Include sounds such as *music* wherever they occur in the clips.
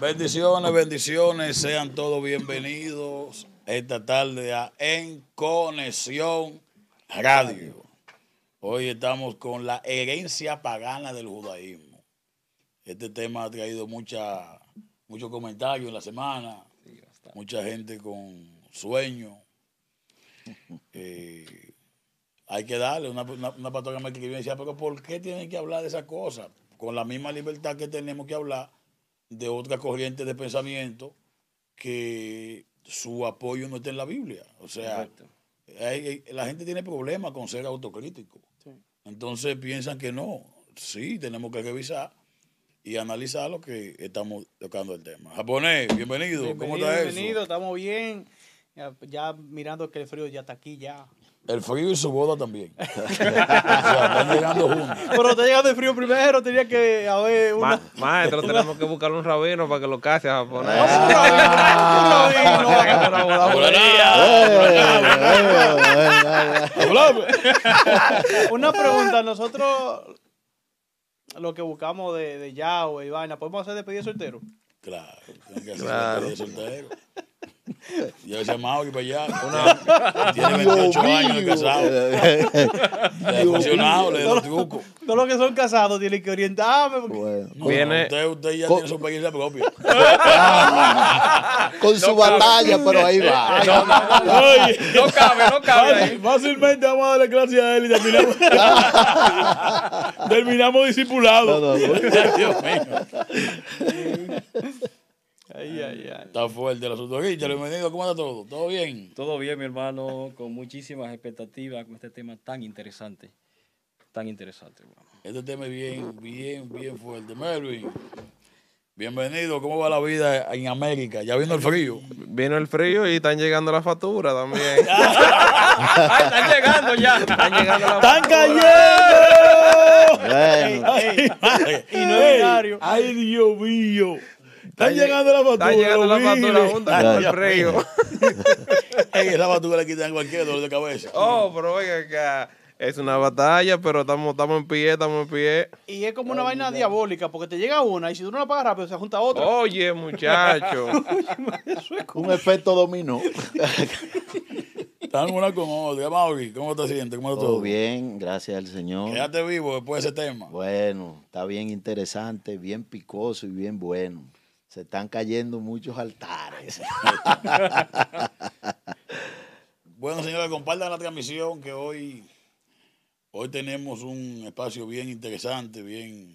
Bendiciones, bendiciones, sean todos bienvenidos esta tarde a En Conexión Radio. Hoy estamos con la herencia pagana del judaísmo. Este tema ha traído mucha, muchos comentarios en la semana, mucha gente con sueño. *laughs* Eh, hay que darle, una, una, una pastora me escribió y decía, pero ¿por qué tienen que hablar de esas cosas? Con la misma libertad que tenemos que hablar de otra corriente de pensamiento que su apoyo no está en la Biblia. O sea, hay- la gente tiene problemas con ser autocrítico. Entonces piensan que no. Sí, tenemos que revisar y analizar lo que estamos tocando el tema. Japonés, bienvenido. ¿Cómo Bienvenido, está bienvenido, eso? estamos bien. Ya, ya mirando que el frío ya está aquí ya. El frío y su boda también. *laughs* o sea, están llegando juntos. Pero te llegando el frío primero, tenía que haber una... Ma- maestro, tenemos que buscar un rabino para que lo case a japonés. *laughs* *laughs* Una pregunta, nosotros lo que buscamos de, de Yahweh y vaina, ¿podemos hacer despedida de soltero? Claro, tienen que hacer Claro. despedida de soltero. Yo ese Mauri para allá. Tiene 28 años de casado. Le ha funcionado, le dio los trucos. Todos los que son casados tienen que orientarme. porque- Bueno, No, Viene- Usted, usted ya Co- tiene su experiencia propia. *laughs* con su batalla, pero ahí va. *laughs* Oye, No cabe, no cabe fácil- ahí. fácilmente vamos a darle clase a él y terminamos, *laughs* terminamos discipulados. No, no, no. Dios mío. Ay, ay, ay. Está fuerte el asunto. Richard, bienvenido. ¿Cómo está todo? ¿Todo bien? Todo bien, mi hermano, con muchísimas expectativas con este tema tan interesante. Tan interesante, hermano. Este tema es bien, bien, bien fuerte. Melvin, bienvenido. ¿Cómo va la vida en América? Ya vino el frío. Vino el frío y están llegando las facturas también. ¡Ay, *laughs* están llegando ya! Están llegando las ¡Están cayendo! Bueno, Ay, y no es binario. ¡Ay, Dios mío! Están Están llegando las facturas. Están llegando facturas biles. juntas con el frío. *laughs* *laughs* Esa factura le quitan cualquier dolor de cabeza. Oh, pero oiga, acá es una batalla, pero estamos, estamos en pie, estamos en pie. Y es como una vaina diabólica, porque te llega una y si tú no la pagas rápido, se junta otra. Oye, muchacho. *laughs* un efecto dominó. Están una con otra. Mauri, ¿cómo te sientes? ¿Cómo está todo? Todo bien, gracias al Señor. Quédate vivo después de ese tema. Bueno, está bien interesante, bien picoso y bien bueno. Se están cayendo muchos altares. *laughs* Bueno, señores, compartan la transmisión que hoy, hoy tenemos un espacio bien interesante, bien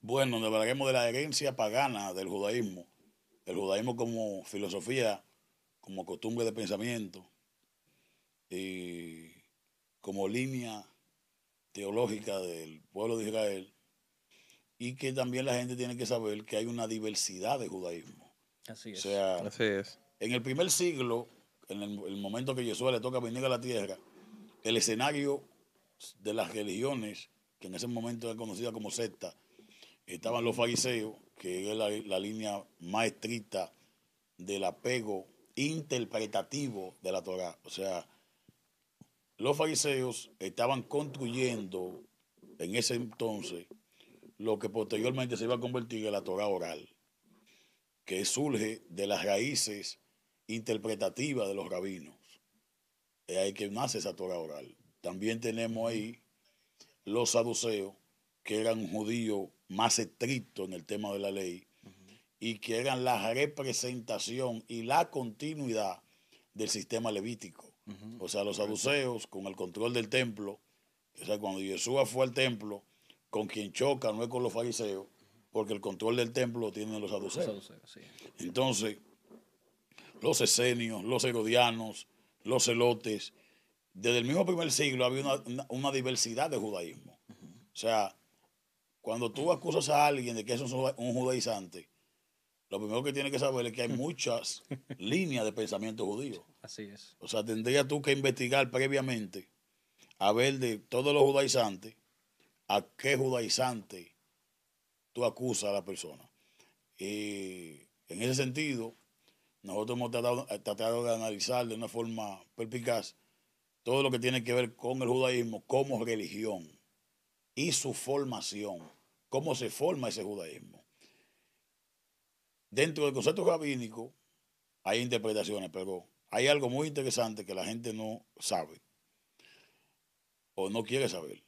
bueno, donde hablaremos de la herencia pagana del judaísmo. El judaísmo como filosofía, como costumbre de pensamiento y como línea teológica del pueblo de Israel. Y que también la gente tiene que saber que hay una diversidad de judaísmo. Así O es. sea, Así es. en el primer siglo, en el, el momento que Jesús le toca venir a la tierra, el escenario de las religiones, que en ese momento era conocida como secta, estaban los fariseos, que es la, la línea más estricta del apego interpretativo de la Torah. O sea, los fariseos estaban construyendo en ese entonces lo que posteriormente se iba a convertir en la Torah oral que surge de las raíces interpretativas de los rabinos. Es ahí que nace esa Torah oral. También tenemos ahí los saduceos, que eran judíos más estrictos en el tema de la ley y que eran la representación y la continuidad del sistema levítico. O sea, los saduceos con el control del templo, o sea, cuando Yeshua fue al templo, con quien choca no es con los fariseos, porque el control del templo lo tienen los saduceos. Sí. Entonces, los esenios, los herodianos, los celotes, desde el mismo primer siglo había una, una- una diversidad de judaísmo. O sea, cuando tú acusas a alguien de que es un, un judaizante, lo primero que tienes que saber es que hay *laughs* muchas líneas de pensamiento judío. Así es. O sea, tendrías tú que investigar previamente a ver de todos los judaizantes a qué judaizante tú acusas a la persona. Y en ese sentido, nosotros hemos tratado, tratado de analizar de una forma perspicaz todo lo que tiene que ver con el judaísmo como religión y su formación, cómo se forma ese judaísmo. dentro del concepto rabínico hay interpretaciones, pero hay algo muy interesante que la gente no sabe o no quiere saber.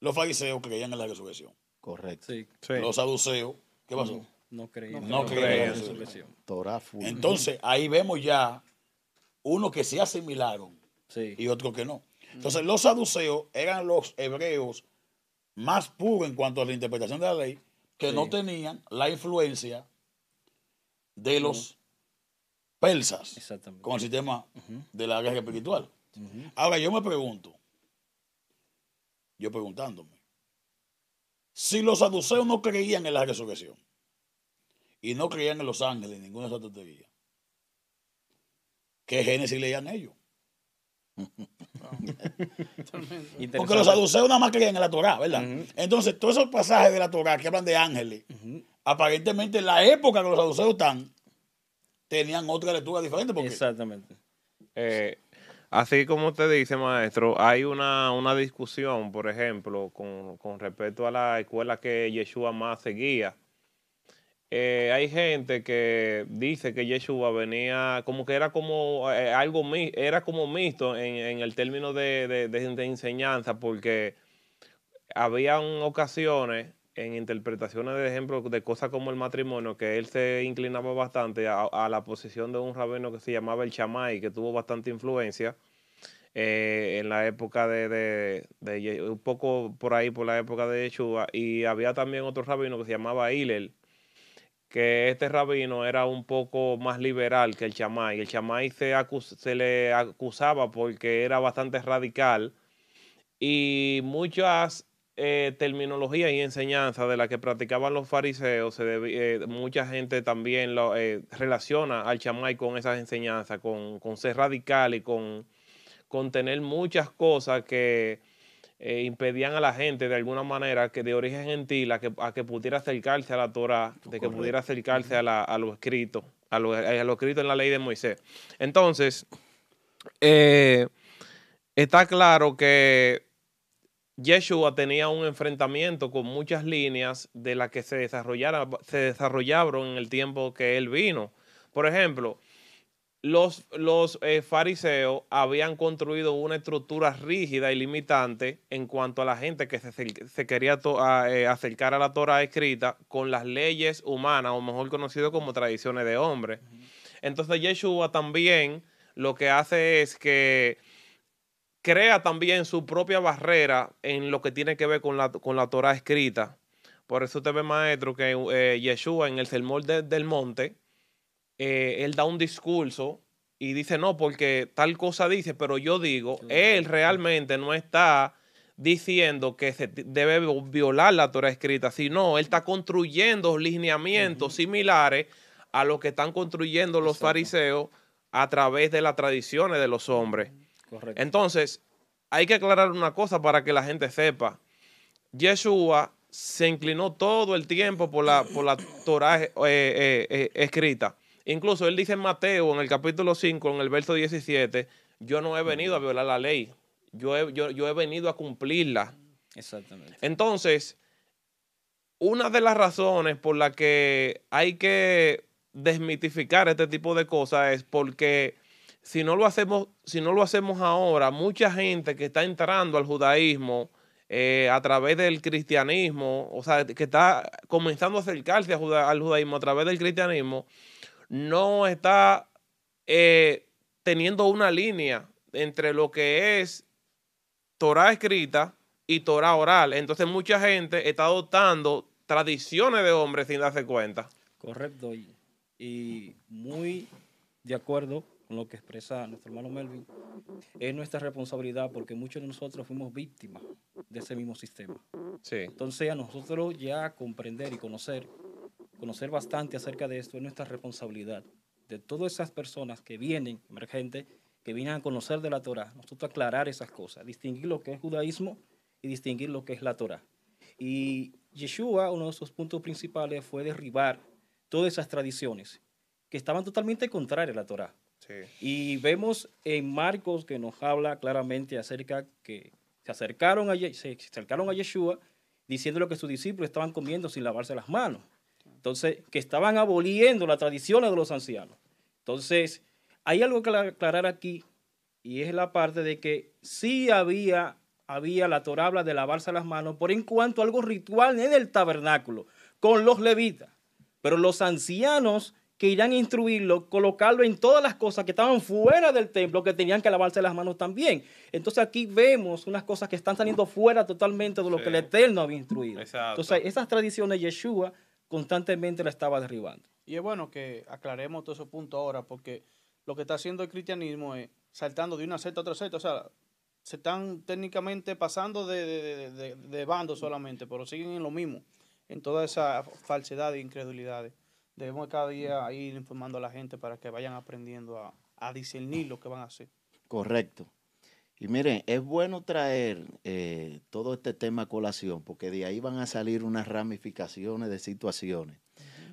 Los fariseos creían en la resurrección. Correcto. Sí. Sí. Los saduceos, ¿qué pasó? No, no creía. No creía creía en en la resurrección. Torah. Entonces, ahí vemos ya uno que se asimilaron Sí. y otro que no. Entonces, los saduceos eran los hebreos más puros en cuanto a la interpretación de la ley, que Sí. no tenían la influencia de los persas con el sistema de la guerra espiritual. Ahora, yo me pregunto, yo preguntándome, si los saduceos no creían en la resurrección y no creían en los ángeles, ninguna de esas tonterías, ¿qué Génesis leían ellos? *laughs* Porque los saduceos nada más creían en la Torah, ¿verdad? Entonces, todos esos pasajes de la Torah que hablan de ángeles, aparentemente en la época que los saduceos están, tenían otra lectura diferente. Porque Exactamente. Eh, así como usted dice, maestro, hay una, una discusión, por ejemplo, con, con respecto a la escuela que Yeshua más seguía. Eh, hay gente que dice que Yeshua venía como que era como eh, algo era como mixto en, en el término de, de- de- de enseñanza porque habían ocasiones en interpretaciones de ejemplo de cosas como el matrimonio que él se inclinaba bastante a, la posición de un rabino que se llamaba el Chamay que tuvo bastante influencia eh, en la época de, un poco por ahí por la época de Yeshua y había también otro rabino que se llamaba Hillel que este rabino era un poco más liberal que el chamay. El chamay se, acus- se le acusaba porque era bastante radical y muchas eh, terminologías y enseñanzas de las que practicaban los fariseos, se debi- eh, mucha gente también lo, eh, relaciona al chamay con esas enseñanzas, con, con ser radical y con, con tener muchas cosas que impedían a la gente de alguna manera que de origen gentil a que, a que pudiera acercarse a la Torah, de que Correcto. pudiera acercarse a, la, a lo escrito, a lo, a lo escrito en la ley de Moisés. Entonces, está claro que Yeshua tenía un enfrentamiento con muchas líneas de las que se, desarrollara- se desarrollaron en el tiempo que él vino. Por ejemplo, los, los eh, fariseos habían construido una estructura rígida y limitante en cuanto a la gente que se, se quería to- a, eh, acercar a la Torah escrita con las leyes humanas, o mejor conocido como tradiciones de hombre. Entonces Yeshua también lo que hace es que crea también su propia barrera en lo que tiene que ver con la, con la Torah escrita. Por eso usted ve, maestro, que eh, Yeshua en el Sermón de- del Monte, eh, él da un discurso y dice, no, porque tal cosa dice, pero yo digo, él realmente no está diciendo que se debe violar la Torah escrita, sino él está construyendo lineamientos similares a lo que están construyendo los Exacto. fariseos a través de las tradiciones de los hombres. Correcto. Entonces, hay que aclarar una cosa para que la gente sepa. Yeshua se inclinó todo el tiempo por la, por la Torah eh, eh, eh, escrita. Incluso él dice en Mateo, en el capítulo 5, en el verso 17, yo no he venido a violar la ley, yo he, yo, yo he venido a cumplirla. Exactamente. Entonces, una de las razones por las que hay que desmitificar este tipo de cosas es porque si no lo hacemos, si no lo hacemos ahora, mucha gente que está entrando al judaísmo eh, a través del cristianismo, o sea, que está comenzando a acercarse al judaísmo a través del cristianismo, no está eh, teniendo una línea entre lo que es Torah escrita y Torah oral. Entonces mucha gente está adoptando tradiciones de hombres sin darse cuenta. Correcto. Y muy de acuerdo con lo que expresa nuestro hermano Melvin. Es nuestra responsabilidad porque muchos de nosotros fuimos víctimas de ese mismo sistema. Sí. Entonces a nosotros ya comprender y conocer, conocer bastante acerca de esto es nuestra responsabilidad. De todas esas personas que vienen, emergentes, que vienen a conocer de la Torah, nosotros aclarar esas cosas, distinguir lo que es judaísmo y distinguir lo que es la Torah. Y Yeshua, uno de sus puntos principales fue derribar todas esas tradiciones que estaban totalmente contrarias a la Torah. Y vemos en Marcos que nos habla claramente acerca que se acercaron a, se acercaron a Yeshua diciéndole que sus discípulos estaban comiendo sin lavarse las manos. Entonces, que estaban aboliendo las tradiciones de los ancianos. Entonces, hay algo que aclarar aquí, y es la parte de que sí había, había la Torah habla de lavarse las manos por en cuanto algo ritual en el tabernáculo, con los levitas. Pero los ancianos que irán a instruirlo, colocarlo en todas las cosas que estaban fuera del templo, que tenían que lavarse las manos también. Entonces aquí vemos unas cosas que están saliendo fuera totalmente de lo que el Eterno había instruido. Entonces esas tradiciones Yeshua constantemente la estaba derribando. Y es bueno que aclaremos todo ese punto ahora, porque lo que está haciendo el cristianismo es saltando de una secta a otra secta. O sea, se están técnicamente pasando de, de bando solamente, pero siguen en lo mismo, en toda esa falsedad e incredulidades debemos cada día ir informando a la gente para que vayan aprendiendo a, discernir lo que van a hacer. Correcto. Y miren, es bueno traer eh, todo este tema a colación, porque de ahí van a salir unas ramificaciones de situaciones.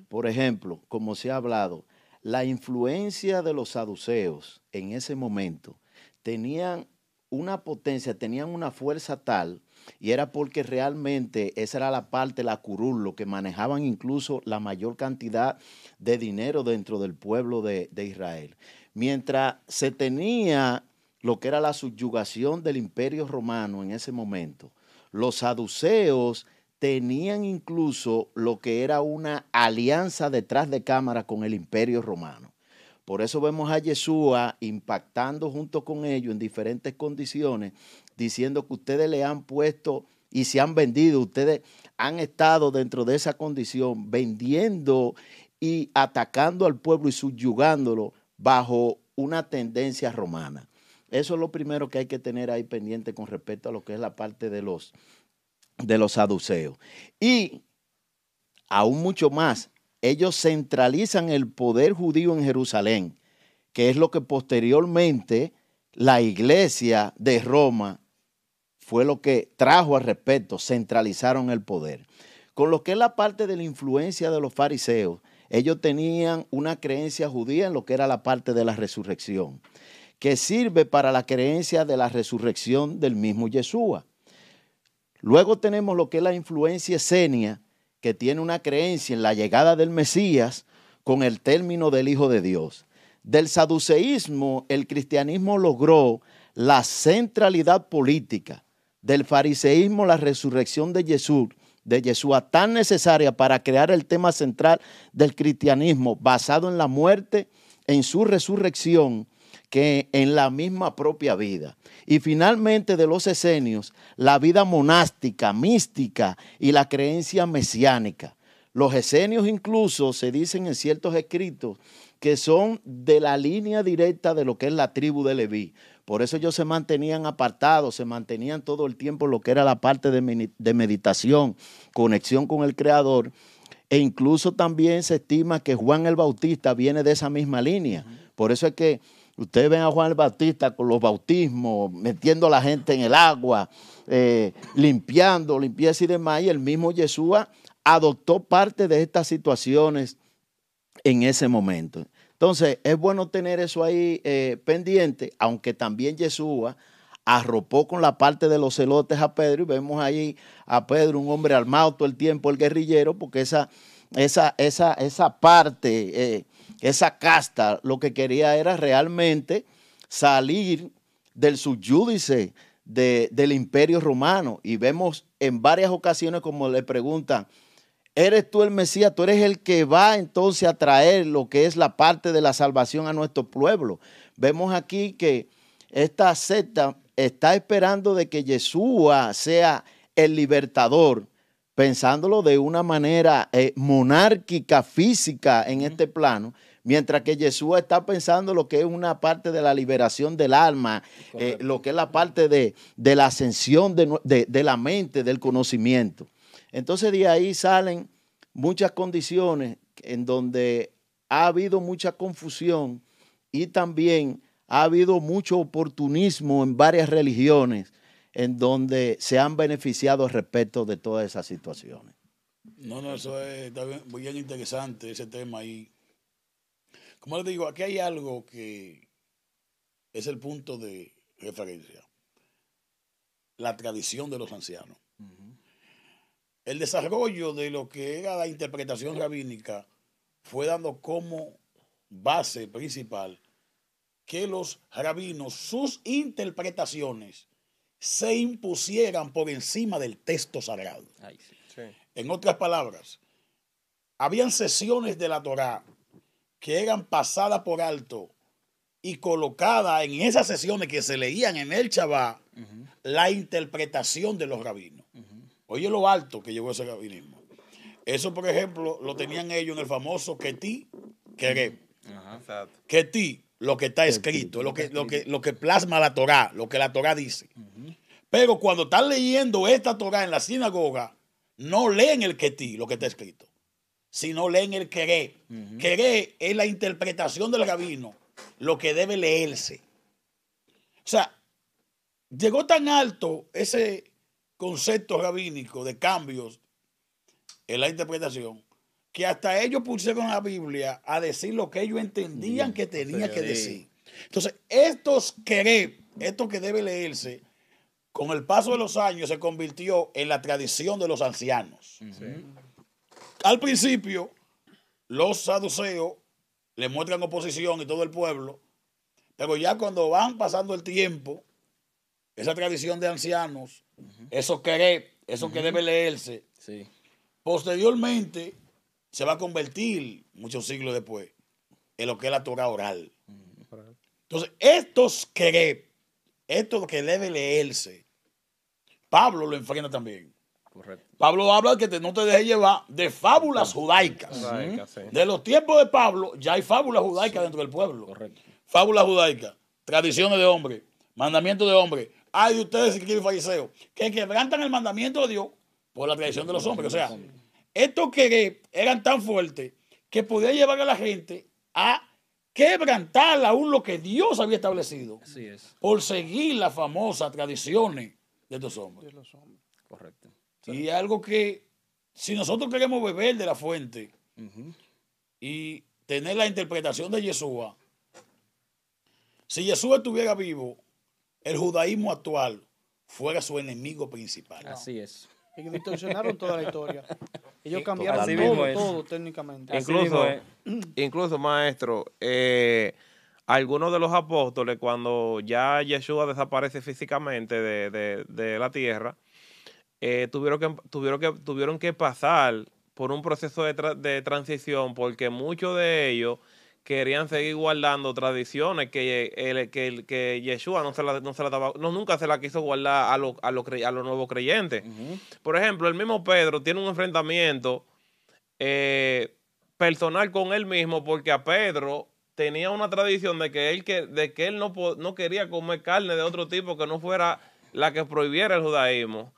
Por ejemplo, como se ha hablado, la influencia de los saduceos en ese momento tenían una potencia, tenían una fuerza tal y era porque realmente esa era la parte, la curul, lo que manejaban incluso la mayor cantidad de dinero dentro del pueblo de, de Israel. Mientras se tenía lo que era la subyugación del imperio romano en ese momento, los saduceos tenían incluso lo que era una alianza detrás de cámara con el imperio romano. Por eso vemos a Yeshua impactando junto con ellos en diferentes condiciones diciendo que ustedes le han puesto y se han vendido, ustedes han estado dentro de esa condición vendiendo y atacando al pueblo y subyugándolo bajo una tendencia romana. Eso es lo primero que hay que tener ahí pendiente con respecto a lo que es la parte de los, de los saduceos. Y aún mucho más, ellos centralizan el poder judío en Jerusalén, que es lo que posteriormente la iglesia de Roma fue lo que trajo al respeto, centralizaron el poder. Con lo que es la parte de la influencia de los fariseos, ellos tenían una creencia judía en lo que era la parte de la resurrección, que sirve para la creencia de la resurrección del mismo Yeshua. Luego tenemos lo que es la influencia esenia, que tiene una creencia en la llegada del Mesías con el término del Hijo de Dios. Del saduceísmo, el cristianismo logró la centralidad política, del fariseísmo, la resurrección de Jesús, de Yeshua, tan necesaria para crear el tema central del cristianismo, basado en la muerte, en su resurrección, que en la misma propia vida. Y finalmente de los esenios, la vida monástica, mística y la creencia mesiánica. Los esenios incluso se dicen en ciertos escritos que son de la línea directa de lo que es la tribu de Leví. Por eso ellos se mantenían apartados, se mantenían todo el tiempo lo que era la parte de, meditación, conexión con el Creador. E incluso también se estima que Juan el Bautista viene de esa misma línea. Por eso es que ustedes ven a Juan el Bautista con los bautismos, metiendo a la gente en el agua, eh, limpiando, limpieza y demás. Y el mismo Yeshua adoptó parte de estas situaciones en ese momento. Entonces, es bueno tener eso ahí eh, pendiente, aunque también Yeshua arropó con la parte de los celotes a Pedro y vemos ahí a Pedro, un hombre armado todo el tiempo, el guerrillero, porque esa, esa, esa, esa parte, eh, esa casta, lo que quería era realmente salir del subyúdice del imperio romano. Y vemos en varias ocasiones como le preguntan, Eres tú el Mesías, tú eres el que va entonces a traer lo que es la parte de la salvación a nuestro pueblo. Vemos aquí que esta secta está esperando de que Yeshua sea el libertador, pensándolo de una manera eh, monárquica, física en este plano, mientras que Yeshua está pensando lo que es una parte de la liberación del alma, eh, lo que es la parte de, la ascensión de la mente, del conocimiento. Entonces de ahí salen muchas condiciones en donde ha habido mucha confusión y también ha habido mucho oportunismo en varias religiones en donde se han beneficiado respecto de todas esas situaciones. No, no, eso es muy bien interesante ese tema y como les digo, aquí hay algo que es el punto de referencia, la tradición de los ancianos. El desarrollo de lo que era la interpretación rabínica fue dando como base principal que los rabinos, sus interpretaciones, se impusieran por encima del texto sagrado. Ay, sí. Sí. En otras palabras, habían sesiones de la Torá que eran pasadas por alto y colocadas en esas sesiones que se leían en el Shabbat la interpretación de los rabinos. Oye lo alto que llegó ese rabinismo. Eso, por ejemplo, lo tenían ellos en el famoso Ketí Kereb. Exacto. Ketí, lo que está escrito, lo que, lo, que, lo que plasma la Torá, lo que la Torá dice. Pero cuando están leyendo esta Torá en la sinagoga, no leen el Ketí, lo que está escrito, sino leen el Keré. Keré es la interpretación del rabino, lo que debe leerse. O sea, llegó tan alto ese concepto rabínico de cambios en la interpretación que hasta ellos pusieron la Biblia a decir lo que ellos entendían que tenía que decir. Entonces, estos querer, esto que debe leerse, con el paso de los años se convirtió en la tradición de los ancianos. Al principio, los saduceos le muestran oposición y todo el pueblo, pero ya cuando van pasando el tiempo, esa tradición de ancianos, eso querer, eso que debe leerse, Sí. posteriormente se va a convertir, muchos siglos después, en lo que es la Torah oral. Entonces, estos querer, esto que debe leerse, Pablo lo enfrenta también. Correcto. Pablo habla de que te- no te dejes llevar de fábulas judaicas. Sí. De los tiempos de Pablo, ya hay fábulas judaicas dentro del pueblo. Correcto. Fábulas judaicas, tradiciones de hombre, mandamientos de hombre. Hay de ustedes, escriben fariseos, que quebrantan el mandamiento de Dios por la tradición de los hombres. O sea, estos que eran tan fuertes que podían llevar a la gente a quebrantar aún lo que Dios había establecido Así es. por seguir las famosas tradiciones de estos hombres. de los hombres. Correcto. Y algo que, si nosotros queremos beber de la fuente y tener la interpretación de Yeshua, si Yeshua estuviera vivo, el judaísmo actual fuera su enemigo principal. Así es. Y distorsionaron toda la historia. Ellos cambiaron Así todo, técnicamente. Incluso, *clears throat* incluso maestro, eh, algunos de los apóstoles, cuando ya Yeshua desaparece físicamente de, de- de la tierra, eh, tuvieron, que, tuvieron, que, tuvieron que pasar por un proceso de, tra- de transición porque muchos de ellos querían seguir guardando tradiciones que, el, que, el- que Yeshua no se la, no se la daba- no, nunca se la quiso guardar a, los a, cre- a los nuevos creyentes. Por ejemplo, el mismo Pedro tiene un enfrentamiento eh, personal con él mismo porque a Pedro tenía una tradición de que él, que, de que él no, no quería comer carne de otro tipo que no fuera la que prohibiera el judaísmo.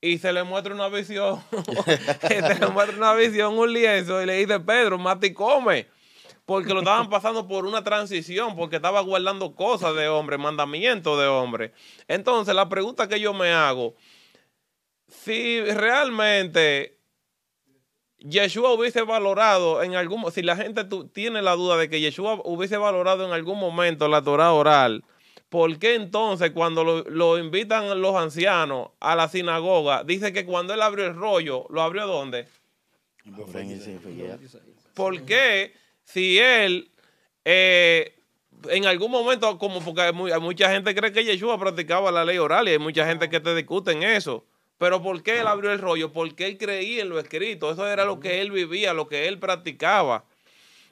Y se le muestra una visión, *laughs* se le muestra una visión, un lienzo, y le dice, Pedro, mate y come. Porque lo estaban pasando por una transición, porque estaba guardando cosas de hombre, mandamientos de hombre. Entonces, la pregunta que yo me hago, si realmente Yeshua hubiese valorado en algún si la gente tiene la duda de que Yeshua hubiese valorado en algún momento la Torah oral, ¿por qué entonces cuando lo, lo invitan los ancianos a la sinagoga, dice que cuando él abrió el rollo, ¿lo abrió dónde? ¿Por qué si él eh, en algún momento, como porque hay, mu- hay mucha gente cree que Yeshua practicaba la ley oral y hay mucha gente que te discute en eso. Pero ¿por qué él abrió el rollo? Porque él creía en lo escrito. Eso era lo que él vivía, lo que él practicaba.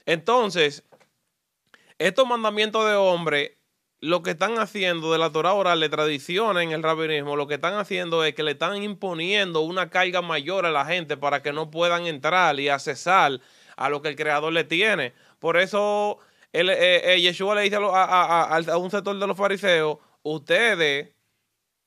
Entonces, estos mandamientos de hombre, lo que están haciendo de la Torah oral, de tradiciones en el rabinismo, lo que están haciendo es que le están imponiendo una carga mayor a la gente para que no puedan entrar y accesar a lo que el creador le tiene. Por eso él, eh, eh, Yeshua le dice a, lo- a- a- a- a un sector de los fariseos, ustedes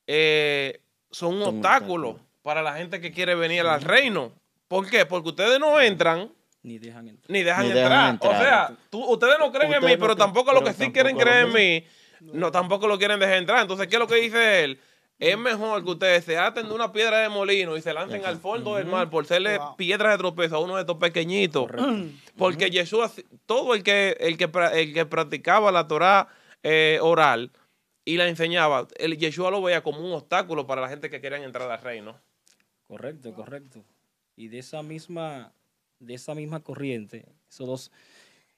eh, son un Son obstáculo obstáculo. para la gente que quiere venir al reino. ¿Por qué? Porque ustedes no entran Ni dejan entrar. ni dejan, Ni dejan entrar. O sea, tú- ustedes no creen en mí, no pero creen- tampoco los que sí quieren creer en mí, no, tampoco lo quieren dejar entrar. Entonces, ¿qué es lo que dice él? Es mejor que ustedes se aten de una piedra de molino y se lancen al fondo del mar por serle Wow. piedras de tropezo a uno de estos pequeñitos. Porque Jesús, todo el que, el que, el que practicaba la Torah eh, oral y la enseñaba, el Yeshua lo veía como un obstáculo para la gente que querían entrar al reino. Correcto, correcto. Y de esa misma, de esa misma corriente, esos dos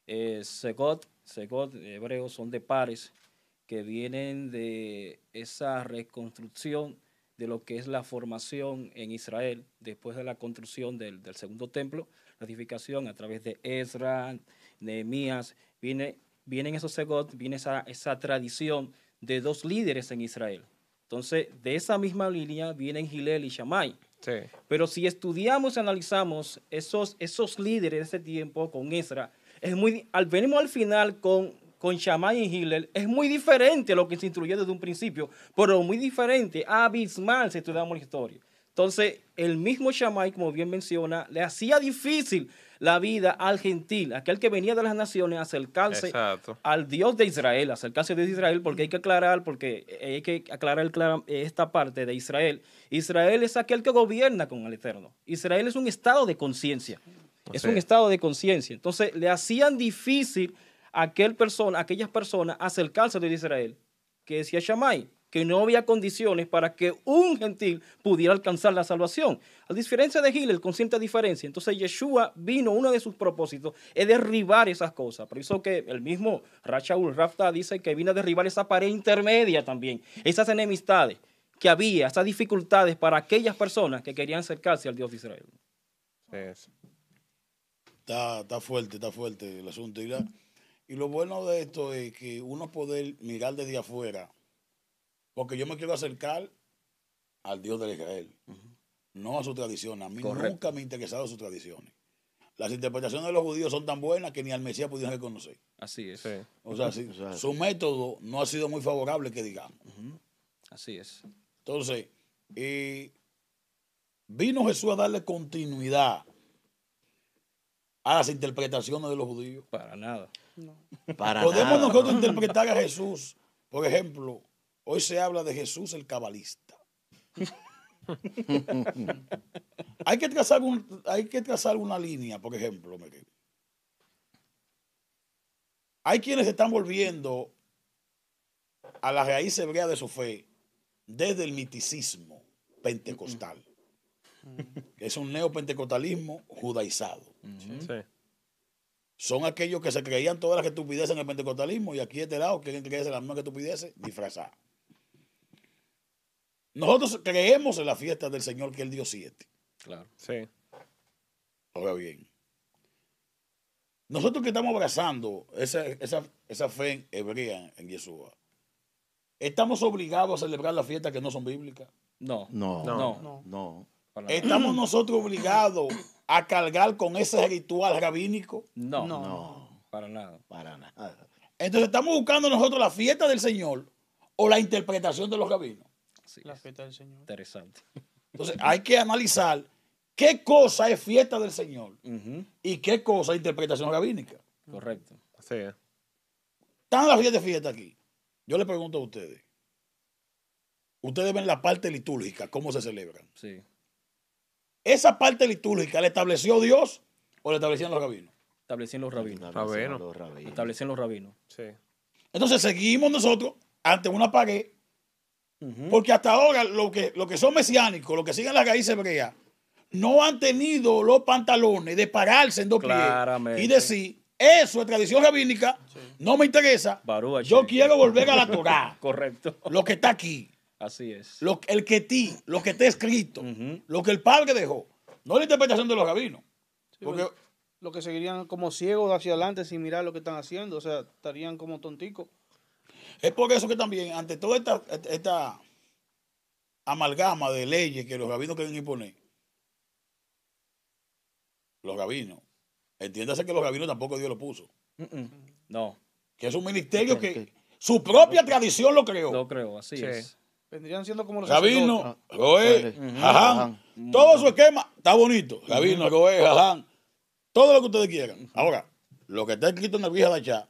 eh, segot, segot hebreos son de pares que vienen de esa reconstrucción de lo que es la formación en Israel después de la construcción del, del segundo templo, la edificación a través de Ezra, Nehemías, viene, vienen esos segot, viene esa, esa tradición de dos líderes en Israel. Entonces, de esa misma línea vienen Gilel y Shammai. Sí. Pero si estudiamos y analizamos esos, esos líderes de ese tiempo con Ezra, es muy, al, venimos al final con, con Shammai y Hillel, es muy diferente a lo que se instruyó desde un principio, pero muy diferente, abismal si estudiamos la historia. Entonces, el mismo Shammai, como bien menciona, le hacía difícil la vida al gentil, aquel que venía de las naciones, acercarse Exacto. al Dios de Israel, acercarse a Dios de Israel, porque hay que aclarar, porque hay que aclarar clara- esta parte de Israel. Israel es aquel que gobierna con el Eterno. Israel es un estado de conciencia. Es un es. estado de conciencia. Entonces le hacían difícil aquel persona, aquellas personas acercarse de Israel, que decía Shammai, que no había condiciones para que un gentil pudiera alcanzar la salvación. A diferencia de Gil, el consciente diferencia. Entonces Yeshua vino, uno de sus propósitos es derribar esas cosas. Por eso que el mismo Rachaul Rafta dice que vino a derribar esa pared intermedia también, esas enemistades que había, esas dificultades para aquellas personas que querían acercarse al Dios de Israel. Está fuerte, está fuerte el asunto. Y, la- y lo bueno de esto es que uno poder mirar desde afuera, porque yo me quiero acercar al Dios de Israel, no a su tradición. A mí Correcto. nunca me ha interesado sus tradiciones. Las interpretaciones de los judíos son tan buenas que ni al Mesías pudieron reconocer. Así es. Sí. O sea, sí, su método no ha sido muy favorable, que digamos. Así es. Entonces, eh, vino Jesús a darle continuidad a las interpretaciones de los judíos. Para nada. Para Podemos nada. nosotros interpretar a Jesús. Por ejemplo, hoy se habla de Jesús el cabalista. *laughs* hay, que trazar un- hay que trazar una línea, por ejemplo. mire. Hay quienes se están volviendo a la raíz hebrea de su fe desde el miticismo pentecostal. que es un neopentecostalismo judaizado Sí. Son aquellos que se creían todas las estupideces en el pentecostalismo y aquí de este lado quieren creerse las mismas estupideces disfrazadas. Nosotros creemos en la fiesta del Señor que Él dio siete. Claro. Sí. Ahora bien, nosotros que estamos abrazando esa, esa, esa fe hebrea en Yeshua, estamos obligados a celebrar las fiestas que no son bíblicas. No. No, No. no. Estamos nosotros obligados a cargar con ese ritual rabínico. No. No. No, Para nada. para nada. Entonces estamos buscando nosotros la fiesta del Señor o la interpretación de los rabinos. Así La es. fiesta del Señor. Interesante. Entonces hay que analizar qué cosa es fiesta del Señor y qué cosa es interpretación rabínica. Correcto. Así es. Están las fiestas de fiesta aquí. Yo le pregunto a ustedes. Ustedes ven la parte litúrgica, cómo se celebran. Sí. ¿Esa parte litúrgica la estableció Dios o la establecían los rabinos? Establecen los rabinos. Rabino. Los rabinos. Establecen los rabinos. Sí. Entonces seguimos nosotros ante una pared, porque hasta ahora lo que, lo que son mesiánicos, los que siguen la raíz hebrea, no han tenido los pantalones de pararse en dos Claramente. pies y decir, eso es tradición rabínica, no me interesa, yo quiero volver a la Torah, *laughs* Correcto. lo que está aquí, Así es. lo, el que ti, lo que está escrito, lo que el padre dejó, no la interpretación de los rabinos. Porque Lo que seguirían como ciegos hacia adelante sin mirar lo que están haciendo. O sea, estarían como tonticos. Es por eso que también, ante toda esta, esta amalgama de leyes que los rabinos quieren imponer, los rabinos, entiéndase que los rabinos tampoco Dios lo puso. No. que es un ministerio que su propia tradición lo creó. Lo creo. Así Sí. es. Vendrían siendo como los Rabino, sacerdotes. Roé, Ujú. Jaján, todo su esquema está bonito. Rabino, Roé, Jaján, todo lo que ustedes quieran. Ahora, lo que está escrito en el Vieja de Achá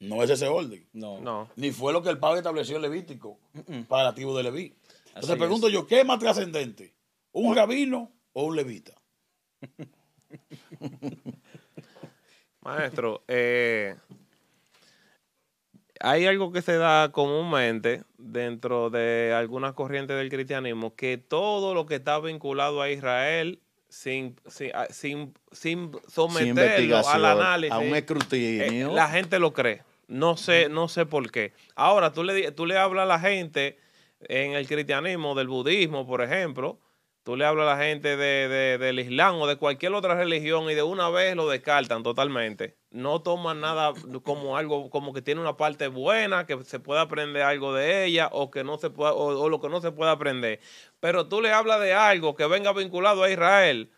no es ese orden. No. No. ni fue lo que el padre estableció en Levítico para la tribu de Leví. Entonces Así pregunto es. yo, ¿qué es más trascendente? ¿Un rabino o un levita? *laughs* Maestro, eh, hay algo que se da comúnmente dentro de algunas corrientes del cristianismo que todo lo que está vinculado a Israel sin, sin, sin, sin someterlo al análisis, a un escrutinio. eh, la gente lo cree. No sé, no sé por qué. Ahora, tú le, tú le hablas a la gente en el cristianismo, del budismo, por ejemplo, tú le hablas a la gente de, de- del islam o de cualquier otra religión y de una vez lo descartan totalmente. No toman nada como algo, como que tiene una parte buena, que se puede aprender algo de ella o que no se pueda, o, o lo que no se puede aprender. Pero tú le hablas de algo que venga vinculado a Israel.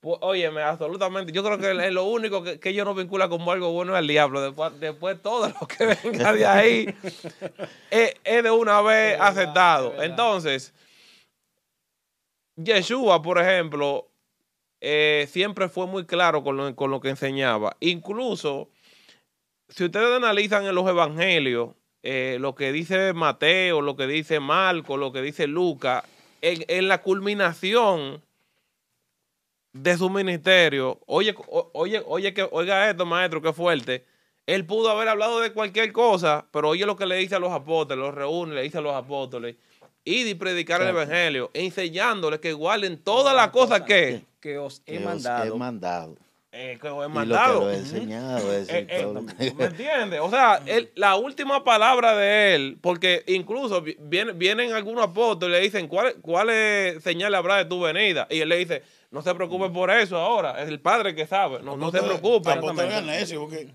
Pues, óyeme, absolutamente. Yo creo que es lo único que, que ellos no vinculan como algo bueno es al diablo. Después, después todo lo que venga de ahí es, *laughs* es de una vez verdad, aceptado. Entonces, Yeshua, por ejemplo, eh, siempre fue muy claro con lo, que enseñaba. Incluso, si ustedes analizan en los evangelios, eh, lo que dice Mateo, lo que dice Marco, lo que dice Lucas, en, la culminación de su ministerio, oye, oye, oye, oiga esto, maestro, qué fuerte. Él pudo haber hablado de cualquier cosa, pero oye lo que le dice a los apóstoles, los reúne, le dice a los apóstoles, y de predicar el evangelio, enseñándoles que guarden todas las cosas que, que os he que os mandado. he mandado. eh, que os he Y mandado. lo que lo he Ujú. enseñado es Eh, eh, todo lo que- ¿Me entiendes? O sea, él- la última palabra de él, porque incluso vi- vienen, vienen algunos apóstoles y le dicen, ¿cuál, ¿cuál es señal habrá de tu venida? Y él le dice, no se preocupe por eso ahora, es el Padre que sabe, no, no se preocupe. Tampoco te vean necio, porque.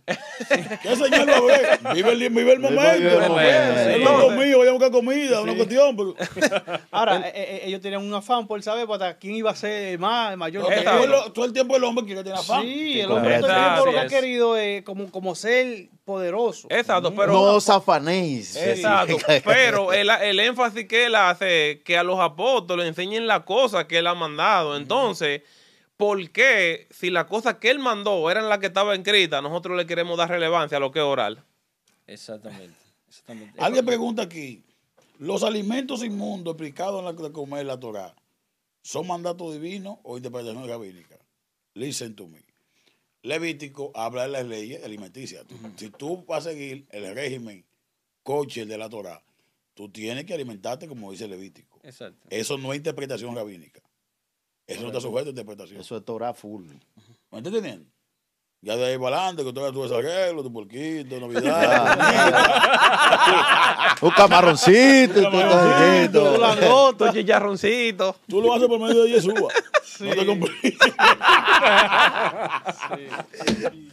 ¿Qué señal va a ver? Vive el, vive el momento. vive el momento, Es sí. lo mío, voy a buscar comida, una cuestión. pero- *laughs* Ahora, eh, eh, ellos tenían un afán por saber para quién iba a ser más el mayor. Exacto. todo, el- todo el tiempo el hombre quiere tener afán. Sí, el Sí, hombre todo el tiempo lo que ha querido es como, como ser poderoso. Exacto, pero... no os afanéis. *laughs* Exacto, pero el, el énfasis que él hace es que a los apóstoles enseñen las cosas que él ha mandado. Entonces, ¿por qué si las cosas que él mandó eran las que estaban escritas, nosotros le queremos dar relevancia a lo que es oral? Exactamente. exactamente. Alguien pregunta aquí: ¿los alimentos inmundos explicados en la de comer la Torah son mandatos divinos o interpretación rabínica? Listen to me. Levítico habla de las leyes alimenticias. Si tú vas a seguir el régimen coche de la Torah, tú tienes que alimentarte como dice Levítico. Exacto. Eso no es interpretación rabínica. Eso no está sujeto a interpretación. Eso es Torah full. ¿Me estás entendiendo? Ya de ahí para adelante, que tú hagas tu desarreglo, tu porquito, Navidad. *laughs* Un camaroncito, Un un camaroncito, Un camaroncito. langoto. Estos chicharroncitos. tú lo haces por medio de Yeshua. No te compliques.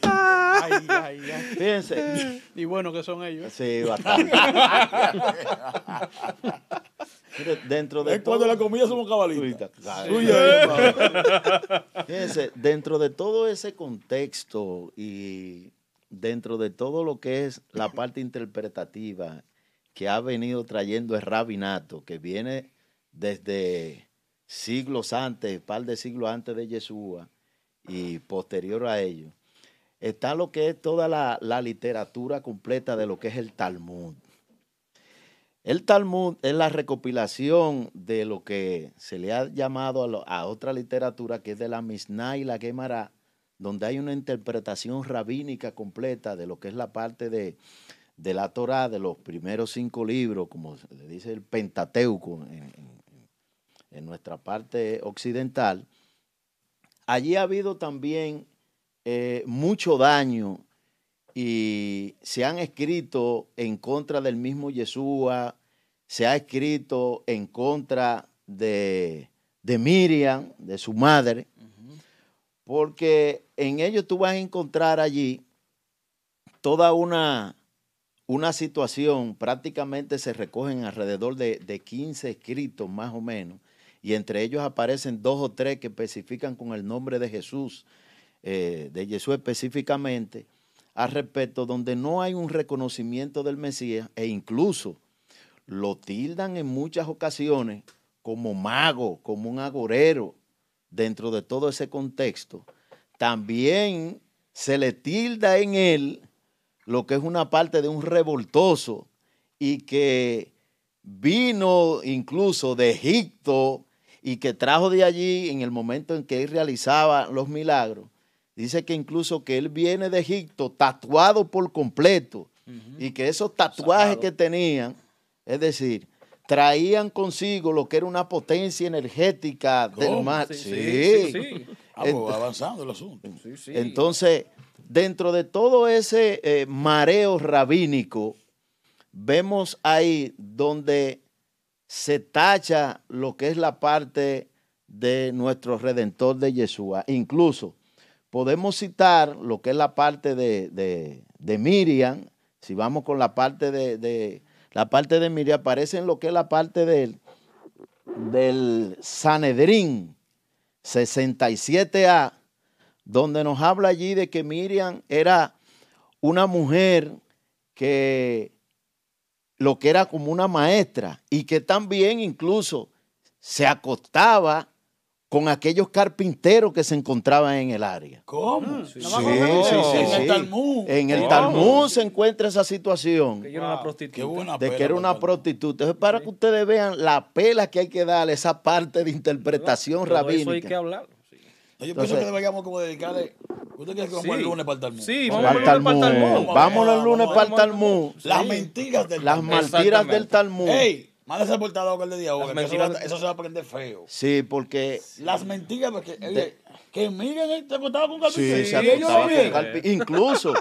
Ay, ay, ay. Fíjense. Y bueno que son ellos. Sí, bastante. *laughs* Dentro de Es cuando todo- la comida somos cabalistas. Fíjense, dentro de todo ese contexto y dentro de todo lo que es la parte interpretativa que ha venido trayendo el rabinato, que viene desde siglos antes, par de siglos antes de Yeshua y posterior a ello, está lo que es toda la, la literatura completa de lo que es el Talmud. El Talmud es la recopilación de lo que se le ha llamado a, otra literatura que es de la Mishnah y la Gemara, donde hay una interpretación rabínica completa de lo que es la parte de, de la Torah, de los primeros cinco libros, como le dice el Pentateuco en, en- en nuestra parte occidental. Allí ha habido también eh, mucho daño y se han escrito en contra del mismo Yeshua, se ha escrito en contra de, de Miriam, de su madre, porque en ellos tú vas a encontrar allí toda una, una situación, prácticamente se recogen alrededor de, de 15 escritos más o menos, y entre ellos aparecen dos o tres que especifican con el nombre de Jesús, eh, de Jesús específicamente, al respecto, donde no hay un reconocimiento del Mesías e incluso lo tildan en muchas ocasiones como mago, como un agorero dentro de todo ese contexto. También se le tilda en él lo que es una parte de un revoltoso y que vino incluso de Egipto y que trajo de allí en el momento en que él realizaba los milagros. Dice que incluso que él viene de Egipto tatuado por completo y que esos tatuajes que tenían Es decir, traían consigo lo que era una potencia energética del mar. Sí, Sí. sí. Ah, pues, Ent- avanzando el asunto. Sí, sí. Entonces, dentro de todo ese eh, mareo rabínico, vemos ahí donde se tacha lo que es la parte de nuestro Redentor de Yeshua. Incluso podemos citar lo que es la parte de, de- de Miriam. Si vamos con la parte de, de- la parte de Miriam, aparece en lo que es la parte del, del Sanedrín 67A, donde nos habla allí de que Miriam era una mujer que lo que era como una maestra y que también incluso se acostaba con aquellos carpinteros que se encontraban en el área. ¿Cómo? Sí, No Sí, sí, eso. sí, En el sí. Talmud. En el Oh. Talmud se encuentra esa situación Que yo era una Wow. prostituta. Qué buena de que era una prostituta. Entonces, para que ustedes vean la pela que hay que darle, esa parte de interpretación Todo Eso hay que rabínica. hablarlo. sí. No, Yo pienso Entonces- que deberíamos como dedicarle. ¿Usted quiere que vamos Sí. el lunes para el Talmud? Sí, Vamos el lunes para el Talmud. Vámonos el lunes para el Talmud. Las Sí. mentiras del Las Talmud. mentiras Exactamente. del Talmud. Ey, el portador que el de día ahora, Las que eso, mentiras va- eso se va a aprender feo. Sí, porque Las mentiras, porque, oye, que miren, él te acostaba con Sí, carpintero. se ellos con calpi- Incluso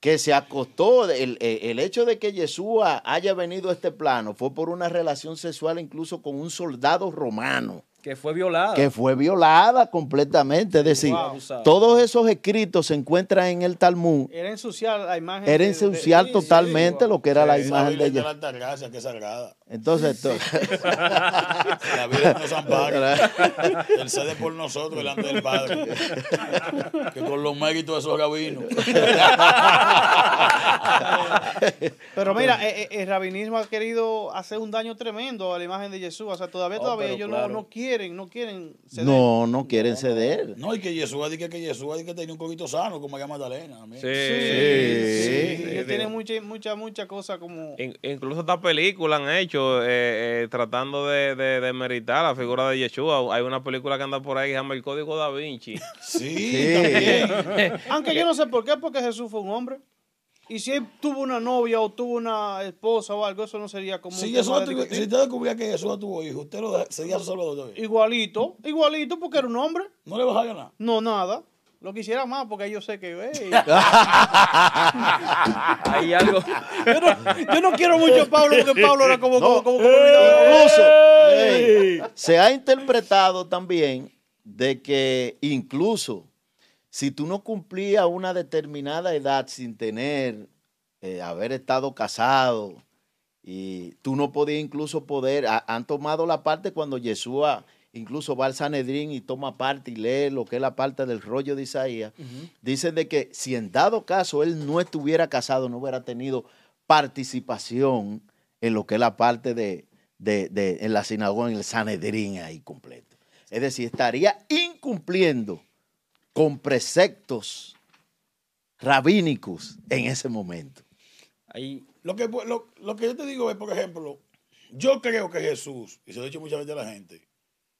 que se acostó, el, el- el hecho de que Yeshua haya venido a este plano fue por una relación sexual incluso con un soldado romano, Que fue violada. que fue violada completamente. Es decir, Wow. Todos esos escritos se encuentran en el Talmud. Era ensuciar la imagen. Era de- de- ensuciar sí, totalmente sí, lo que era la imagen de de ella. que es sagrada. Entonces, to- *laughs* La Virgen nos ampara. Él cede por nosotros delante del Padre. Que con los méritos de esos rabinos. Pero mira, eh, eh, el rabinismo ha querido hacer un daño tremendo a la imagen de Jesús. O sea, todavía, todavía ellos claro. no, no quieren, no quieren ceder. no, no quieren ceder. No, y que Jesús dice que Jesús dice que tenía un coquito sano, como María Magdalena. Sí, Sí, Sí, sí, tienen digo. mucha, mucha, mucha cosa como... In- incluso esta película han hecho eh, eh, tratando de, de, de meritar la figura de Yeshua. Hay una película que anda por ahí que se llama El Código Da Vinci. *laughs* Sí. *laughs* Aunque yo no sé por qué, porque Jesús fue un hombre. Y si él tuvo una novia o tuvo una esposa o algo, eso no sería como... Si, Jesús discutir. si usted descubriera que Jesús tuvo hijo, usted lo sería su salvador. Igualito, igualito, porque era un hombre. No le vas a ganar. No, nada. Lo quisiera más porque yo sé que... ey, *laughs* Hay algo. yo, no, yo no quiero mucho a Pablo porque Pablo era como... como, como- como- Incluso. Ey, se ha interpretado también de que incluso si tú no cumplías una determinada edad sin tener, eh, haber estado casado, y tú no podías incluso poder, ha- han tomado la parte cuando Yeshua incluso va al Sanedrín y toma parte y lee lo que es la parte del rollo de Isaías, dicen de que si en dado caso él no estuviera casado, no hubiera tenido participación en lo que es la parte de, de, de- en la sinagoga, en el Sanedrín ahí completo. Es decir, estaría incumpliendo con preceptos rabínicos en ese momento. Lo que, lo, lo que yo te digo es, por ejemplo, yo creo que Jesús, y se lo he dicho muchas veces a la gente,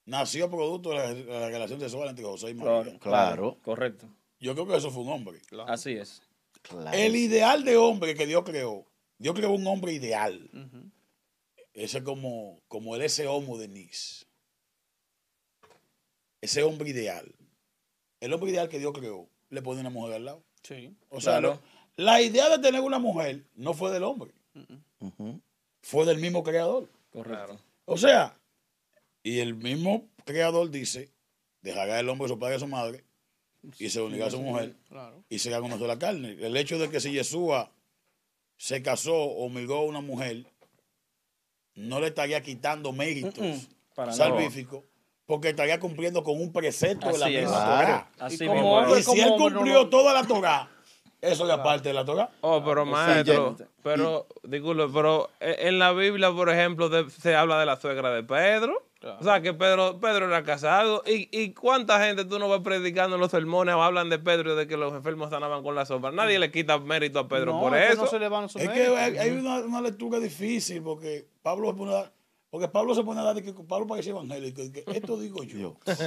nació producto de la, de la relación sexual entre José y María. claro, Claro. Correcto. Yo creo que Jesús fue un hombre. Así es. Claro. El ideal de hombre que Dios creó, Dios creó un hombre ideal. Ese es como, como el ese homo de Nis. Ese hombre ideal. El hombre ideal que Dios creó, le pone una mujer al lado. Sí. O sea, Claro. lo- la idea de tener una mujer no fue del hombre, fue del mismo creador. Correcto. O sea, y el mismo creador dice, dejará el hombre su padre y a su madre y se unirá a su mujer Claro. y será con la carne. El hecho de que si Yeshua se casó o miró a una mujer, no le estaría quitando méritos para salvíficos, porque estaría cumpliendo con un precepto de la es. misma Claro. Torah. Así Y como mismo. hombre, Y si él hombre, no cumplió lo- toda la Torah, eso es aparte de la Torah. Oh, pero maestro, pero, disculpe, pero eh, en la Biblia, por ejemplo, de- se habla de la suegra de Pedro. Claro. O sea, que Pedro, Pedro era casado. ¿Y, ¿Y cuánta gente tú no vas predicando en los sermones o hablan de Pedro y de que los enfermos sanaban con la sopa? Nadie le quita mérito a Pedro No, por es que eso. no se le van sus Es que hay, hay una, una lectura difícil porque Pablo pone, Porque Pablo se pone a dar de que Pablo parece evangélico. y que esto digo yo. *laughs* Porque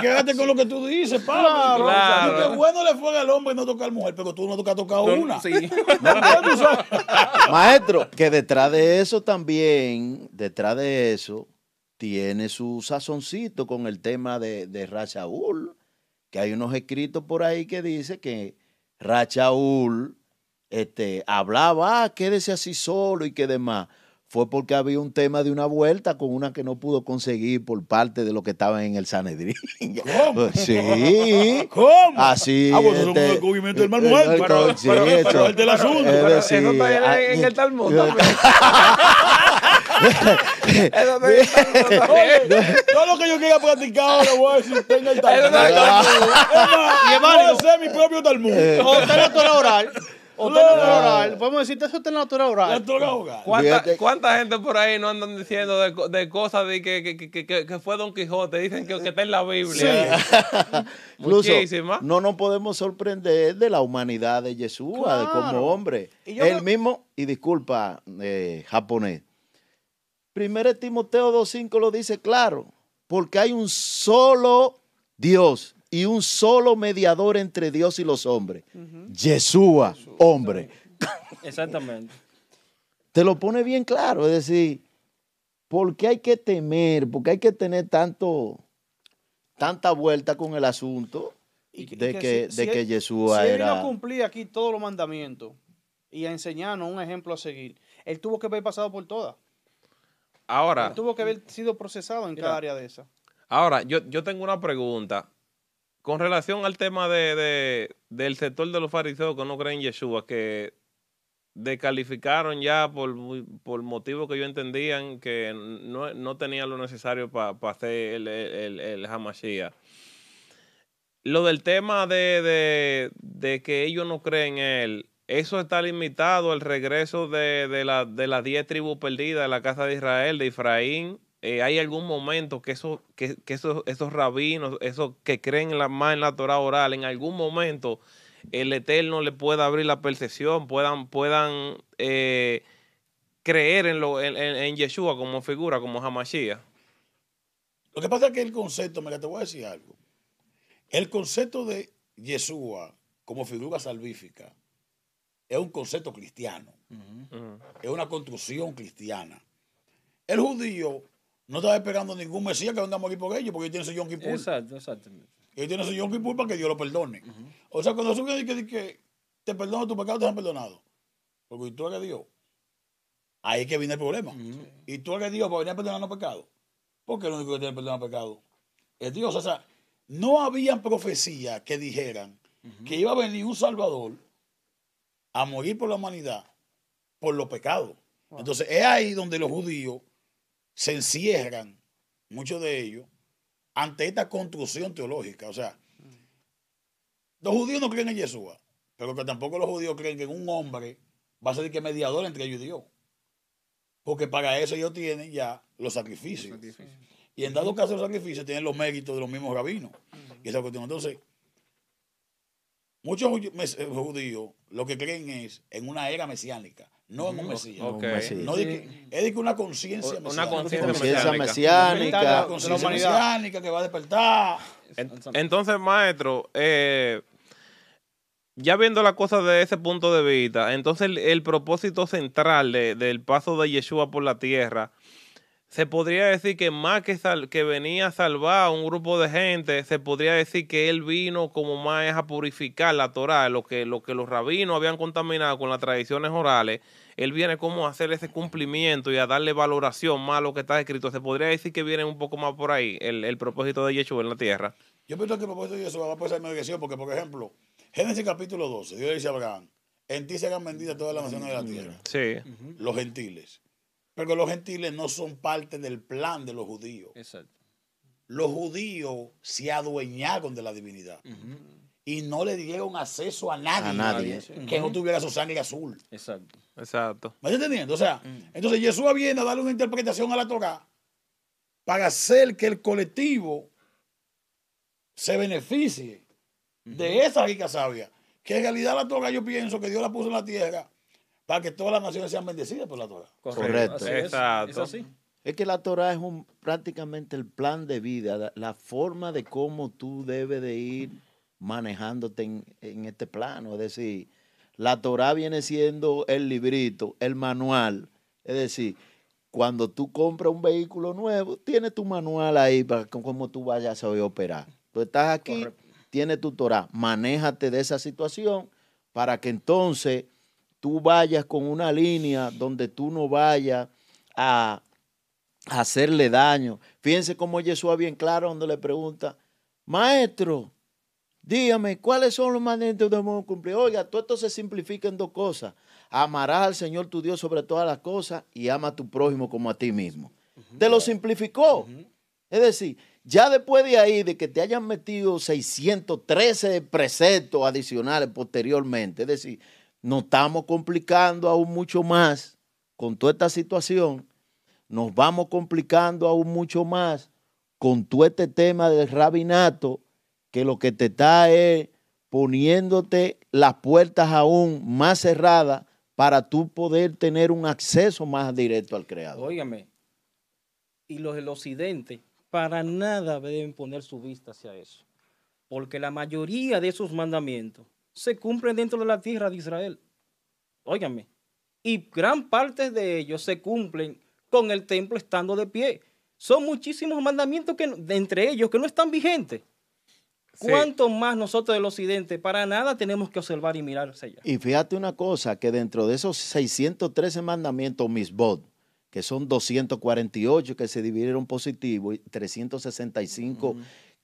quédate con lo que tú dices, Pablo. Claro. Que bueno le fue al hombre no tocar mujer, pero tú no tocas tocado una. Sí. *laughs* No, no, tú sabes. Maestro, que detrás de eso también, detrás de eso, tiene su sazoncito con el tema de, de Rachaúl, que hay unos escritos por ahí que dice que Rachaúl este, hablaba, ah, quédese así solo y que demás. Fue porque había un tema de una vuelta con una que no pudo conseguir por parte de lo que estaban en el Sanedrín. ¿Cómo? *laughs* Sí. ¿Cómo? Así. Ah, pues eso es un este, descubrimiento del mal eh, muerto. eh, Pero- sí, pero- pero el del asunto. Es Pero decir, eso está en, ah, en el Talmud *laughs* *laughs* todo lo que yo quiera practicar ahora voy a decir, tenga el Talmud. Es más, voy a hacer mi propio Talmud. O está en la Torah oral. Torah oral. Podemos decirte eso La oral. Torah hogar. ¿Cuánta, gente por ahí no andan diciendo de, co- de cosas de que, que, que, que, que fue Don Quijote? Dicen que, que está en la Biblia. *laughs* Incluso no nos podemos sorprender de la humanidad de Yeshua, de como hombre. Y yo Él creo- mismo, y disculpa, eh, japonés. Primero Timoteo 2.5 lo dice claro, porque hay un solo Dios y un solo mediador entre Dios y los hombres. Yeshua, hombre. Exactamente. Te lo pone bien claro, es decir, ¿por qué hay que temer? ¿Por qué hay que tener tanto, tanta vuelta con el asunto? Y que- y de que que, si- de si que él- Yeshua si él vino era. a cumplir aquí todos los mandamientos y a enseñarnos un ejemplo a seguir, él tuvo que haber pasado por todas. Ahora, Él tuvo que haber sido procesado en cada área de esa. ahora yo, yo tengo una pregunta. Con relación al tema de, de- del sector de los fariseos que no creen en Yeshua, que descalificaron ya por, por motivos que yo entendían que no, no tenían lo necesario para hacer el, el, el, Hamashiach. Lo del tema de, de, que ellos no creen en él, eso está limitado al regreso de, de, de las diez tribus perdidas de la casa de Israel, de Efraín. Eh, ¿Hay algún momento que, eso, que, que esos, esos rabinos, esos que creen en la, más en la Torah oral, en algún momento el Eterno le pueda abrir la percepción, puedan, puedan eh, creer en, lo, en, en, en Yeshua como figura, como Hamashiach? Lo que pasa es que el concepto, mira, te voy a decir algo. El concepto de Yeshua como figura salvífica es un concepto cristiano, es una construcción cristiana. El judío no estaba esperando ningún Mesías que venga a morir por ellos, porque ellos tienen su Yom Kippur. Exacto, exactamente. Ellos tienen su Yom Kippur para que Dios lo perdone. O sea, cuando sube y que, te perdono tu pecado, te han perdonado. Porque tú eres Dios. Ahí es que viene el problema. Y tú eres Dios para venir a perdonar los pecados. Porque el único que tiene perdón pecado es Dios. O sea, no habían profecías que dijeran que iba a venir un Salvador a morir por la humanidad por los pecados. Entonces, es ahí donde los judíos se encierran, muchos de ellos, ante esta construcción teológica. O sea, los judíos no creen en Yeshua, pero que tampoco los judíos creen que un hombre va a ser que mediador entre ellos y Dios. Porque para eso ellos tienen ya los sacrificios. Y en dado caso los sacrificios tienen los méritos de los mismos rabinos. Y esa cuestión. Entonces, muchos eh, judíos lo que creen es en una era mesiánica, no en un Mesías. No de que- es de que una conciencia Una mesiánica. conciencia Conciencia mesiánica. Una conciencia mesiánica que va a despertar. En- Entonces, maestro, eh, ya viendo la cosa de ese punto de vista, entonces el, el propósito central de- del paso de Yeshua por la tierra, se podría decir que más que, sal- que venía a salvar a un grupo de gente, se podría decir que él vino como más a purificar la Torah, lo que, lo que los rabinos habían contaminado con las tradiciones orales, él viene como a hacer ese cumplimiento y a darle valoración más a lo que está escrito. Se podría decir que viene un poco más por ahí el, el propósito de Yeshua en la tierra. Yo pienso que el propósito de Yeshua va a pasar en porque, por ejemplo, Génesis capítulo 12, Dios le dice a Abraham, en ti serán benditas todas las naciones de la tierra, Sí. los gentiles. Pero los gentiles no son parte del plan de los judíos. Exacto. Los judíos se adueñaron de la divinidad y no le dieron acceso a nadie, A nadie. que no tuviera su sangre azul. Exacto. Exacto. ¿Me estás entendiendo? O sea, entonces Yeshua viene a darle una interpretación a la Torah para hacer que el colectivo se beneficie de esa rica savia. Que en realidad la Torah yo pienso que Dios la puso en la tierra para que todas las naciones sean bendecidas por la Torah. Correcto. Así es, Exacto. Es así. Es que la Torah es un, prácticamente el plan de vida, la, la forma de cómo tú debes de ir manejándote en, en este plano. Es decir, la Torah viene siendo el librito, el manual. Es decir, cuando tú compras un vehículo nuevo, tiene tu manual ahí para cómo tú vayas a operar. Tú estás aquí, Correcto. tienes tu Torah, manéjate de esa situación para que entonces tú vayas con una línea donde tú no vayas a a hacerle daño. Fíjense cómo Jesús bien claro donde le pregunta, maestro, dígame, ¿cuáles son los mandamientos que debemos cumplir? Oiga, todo esto se simplifica en dos cosas. Amarás al Señor tu Dios sobre todas las cosas y ama a tu prójimo como a ti mismo. Te lo simplificó. Es decir, ya después de ahí, de que te hayan metido 613 preceptos adicionales posteriormente, es decir, nos estamos complicando aún mucho más con toda esta situación, nos vamos complicando aún mucho más con todo este tema del rabinato, que lo que te está es poniéndote las puertas aún más cerradas para tú poder tener un acceso más directo al Creador. Óigame, y los del occidente para nada deben poner su vista hacia eso, porque la mayoría de esos mandamientos se cumplen dentro de la tierra de Israel. Óigame, y gran parte de ellos se cumplen con el templo estando de pie. Son muchísimos mandamientos que, entre ellos que no están vigentes. Sí. ¿Cuánto más nosotros del occidente? Para nada tenemos que observar y mirar hacia allá. Y fíjate una cosa, que dentro de esos 613 mandamientos misbot, que son 248 que se dividieron positivos y 365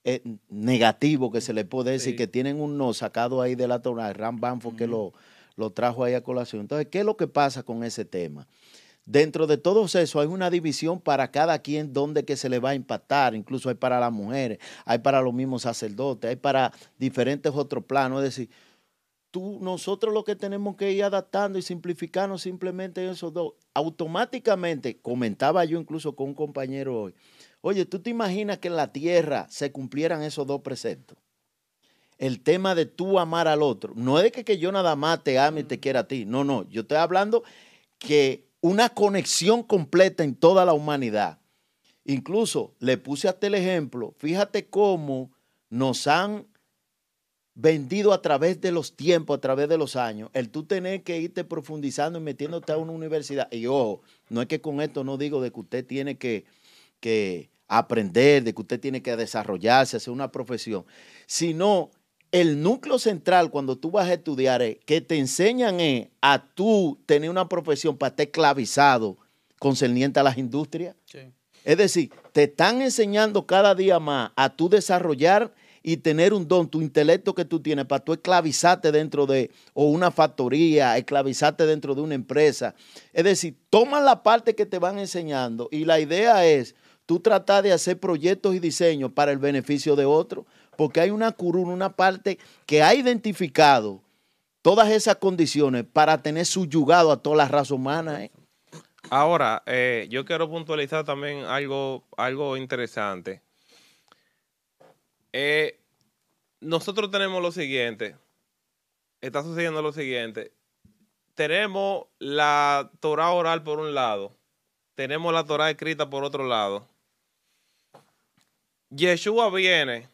eh, negativos que se le puede decir Sí. que tienen un no sacado ahí de la Torah, Ram Banfo que lo, lo trajo ahí a colación. Entonces, ¿qué es lo que pasa con ese tema? Dentro de todos eso hay una división para cada quien donde que se le va a impactar, incluso hay para las mujeres, hay para los mismos sacerdotes, hay para diferentes otros planos, es decir, tú, nosotros lo que tenemos que ir adaptando y simplificando simplemente en esos dos. Automáticamente, comentaba yo incluso con un compañero hoy, oye, ¿tú te imaginas que en la tierra se cumplieran esos dos preceptos? El tema de tú amar al otro. No es de que, que yo nada más te ame y te quiera a ti. No, no. Yo estoy hablando que una conexión completa en toda la humanidad. Incluso le puse hasta el ejemplo, fíjate cómo nos han vendido a través de los tiempos, a través de los años, el tú tener que irte profundizando y metiéndote a una universidad. Y ojo, no es que con esto no digo de que usted tiene que, que aprender, de que usted tiene que desarrollarse, hacer una profesión, sino el núcleo central cuando tú vas a estudiar es que te enseñan es a tú tener una profesión para estar esclavizado concerniente a las industrias. Sí. Es decir, te están enseñando cada día más a tú desarrollar y tener un don, tu intelecto que tú tienes para tú esclavizarte dentro de o una factoría, esclavizarte dentro de una empresa. Es decir, toman la parte que te van enseñando y la idea es tú tratar de hacer proyectos y diseños para el beneficio de otros, porque hay una curuna, una parte que ha identificado todas esas condiciones para tener subyugado a toda la raza humana. ¿eh? Ahora, eh, yo quiero puntualizar también algo, algo interesante. Eh, nosotros tenemos lo siguiente. Está sucediendo lo siguiente. Tenemos la Torah oral por un lado. Tenemos la Torah escrita por otro lado. Yeshua viene.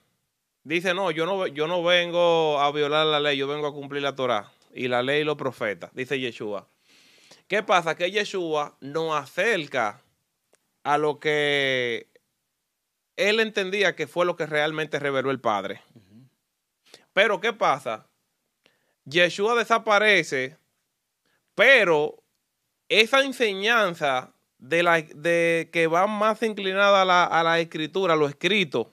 Dice, no, yo no, yo no vengo a violar la ley, yo vengo a cumplir la Torah. Y la ley y los profetas, dice Yeshua. ¿Qué pasa? Que Yeshua nos acerca a lo que él entendía que fue lo que realmente reveló el Padre. Pero ¿qué pasa? Yeshua desaparece, pero esa enseñanza de, la, de que va más inclinada a la, a la escritura, a lo escrito,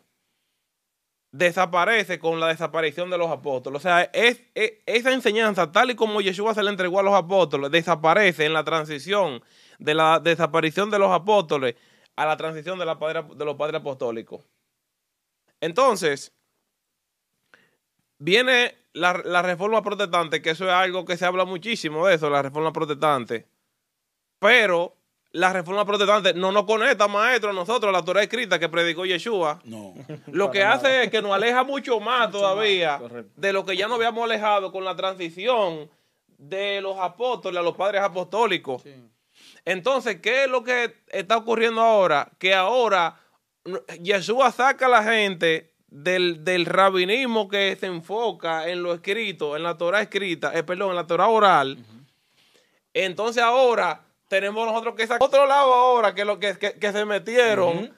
desaparece con la desaparición de los apóstoles. O sea, es- esa enseñanza, tal y como Yeshua se le entregó a los apóstoles, desaparece en la transición de la desaparición de los apóstoles a la transición de, la padre- de los padres apostólicos. Entonces, viene la, la reforma protestante, que eso es algo que se habla muchísimo de eso, la reforma protestante. Pero la reforma protestante no nos conecta, maestro, a nosotros, a la Torah escrita que predicó Yeshua. No. *laughs* Lo que hace nada. es que nos aleja mucho más todavía más, de lo que ya nos habíamos alejado con la transición de los apóstoles a los padres apostólicos. Sí. Entonces, ¿qué es lo que está ocurriendo ahora? Que ahora Yeshua saca a la gente del, del rabinismo que se enfoca en lo escrito, en la Torah escrita, eh, perdón, en la Torah oral. Entonces ahora tenemos nosotros que sacar otro lado ahora que lo que, que, que se metieron.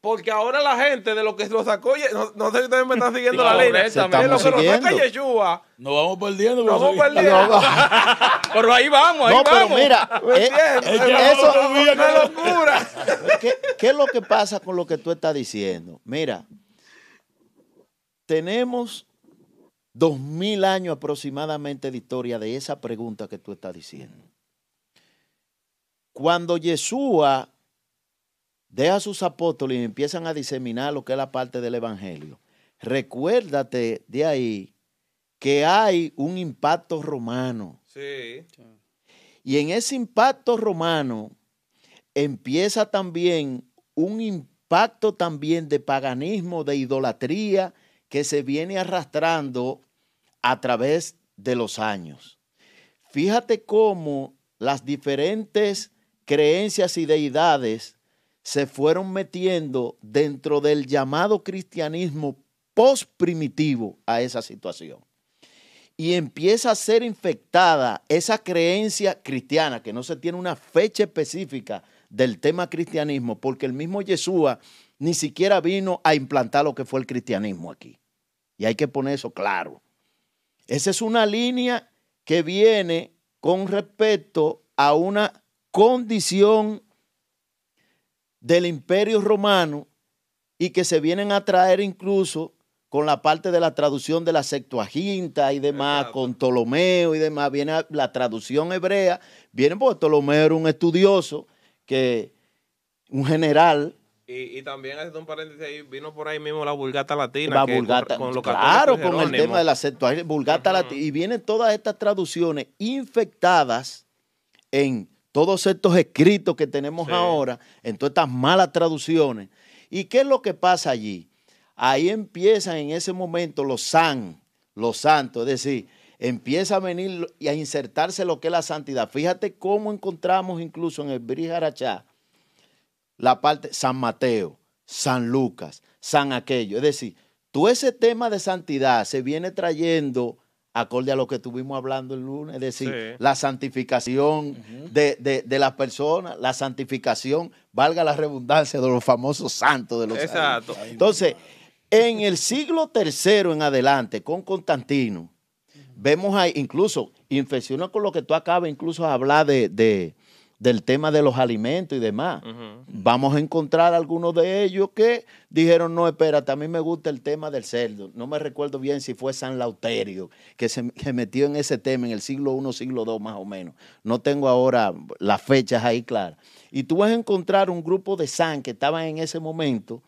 Porque ahora la gente de lo que lo sacó, no, no sé si ustedes me están siguiendo la. Se De lo que lo saca. Yeshua, Nos vamos perdiendo. nos vamos perdiendo. *laughs* Pero ahí vamos, ahí No, pero vamos. mira, eh, Es que eso, todavía Una locura. *laughs* ¿qué, qué es lo que pasa con lo que tú estás diciendo? Mira, tenemos dos mil años aproximadamente de historia de esa pregunta que tú estás diciendo. Cuando Yeshua deja a sus apóstoles y empiezan a diseminar lo que es la parte del evangelio, recuérdate de ahí que hay un impacto romano. Sí. Y en ese impacto romano empieza también un impacto también de paganismo, de idolatría que se viene arrastrando a través de los años. Fíjate cómo las diferentes creencias y deidades se fueron metiendo dentro del llamado cristianismo post-primitivo a esa situación y empieza a ser infectada esa creencia cristiana, que no se tiene una fecha específica del tema cristianismo, porque el mismo Yeshua ni siquiera vino a implantar lo que fue el cristianismo aquí. Y hay que poner eso claro. Esa es una línea que viene con respecto a una condición del imperio romano y que se vienen a traer incluso con la parte de la traducción de la Septuaginta y demás, Exacto. con Ptolomeo y demás, viene la traducción hebrea, viene porque Ptolomeo era un estudioso, que un general, Y, y también haciendo un paréntesis ahí, vino por ahí mismo la vulgata latina. la que vulgata, con, con claro, con el tema de la Septuaginta, vulgata latina, y vienen todas estas traducciones infectadas en todos estos escritos que tenemos Sí. ahora, en todas estas malas traducciones. ¿Y qué es lo que pasa allí? Ahí empiezan en ese momento los san, los santos, es decir, empieza a venir y a insertarse lo que es la santidad. Fíjate cómo encontramos incluso en el Brijarachá la parte San Mateo, San Lucas, San aquello. Es decir, todo ese tema de santidad se viene trayendo acorde a lo que estuvimos hablando el lunes, es decir, Sí. la santificación de, de- de las personas, la santificación, valga la redundancia, de los famosos santos de los Exacto. santos. Entonces, en el siglo tercero en adelante, con Constantino, vemos ahí, incluso, infecciona con lo que tú acabas incluso de hablar de, de- del tema de los alimentos y demás. Vamos a encontrar algunos de ellos que dijeron, no, espérate, a mí me gusta el tema del cerdo. No me recuerdo bien si fue San Lauterio, que se que metió en ese tema en el siglo I, siglo II más o menos. No tengo ahora las fechas ahí claras. Y tú vas a encontrar un grupo de san que estaban en ese momento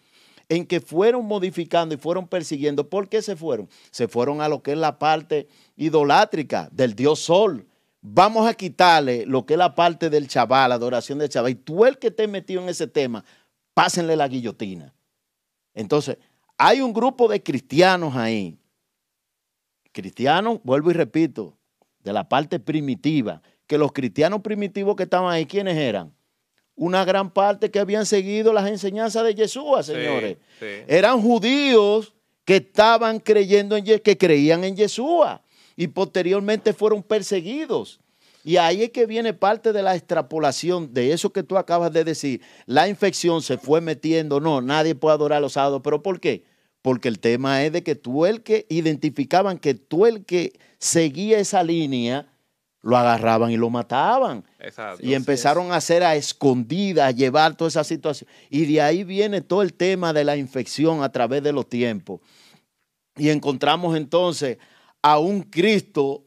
en que fueron modificando y fueron persiguiendo. ¿Por qué se fueron? Se fueron a lo que es la parte idolátrica del dios sol. Vamos a quitarle lo que es la parte del chaval, la adoración del chaval. Y tú el que esté metido en ese tema, pásenle la guillotina. Entonces, hay un grupo de cristianos ahí. Cristianos, vuelvo y repito, de la parte primitiva, que los cristianos primitivos que estaban ahí, ¿quiénes eran? Una gran parte que habían seguido las enseñanzas de Yeshua, señores. sí. Eran judíos que estaban creyendo en que creían en Yeshua y posteriormente fueron perseguidos. Y ahí es que viene parte de la extrapolación de eso que tú acabas de decir. La infección se fue metiendo, no, nadie puede adorar los sábados, pero ¿por qué? Porque el tema es de que tú el que identificaban que tú el que seguía esa línea, lo agarraban y lo mataban. Exacto. Y empezaron a hacer a escondidas, a llevar toda esa situación. Y de ahí viene todo el tema de la infección a través de los tiempos. Y encontramos entonces a un Cristo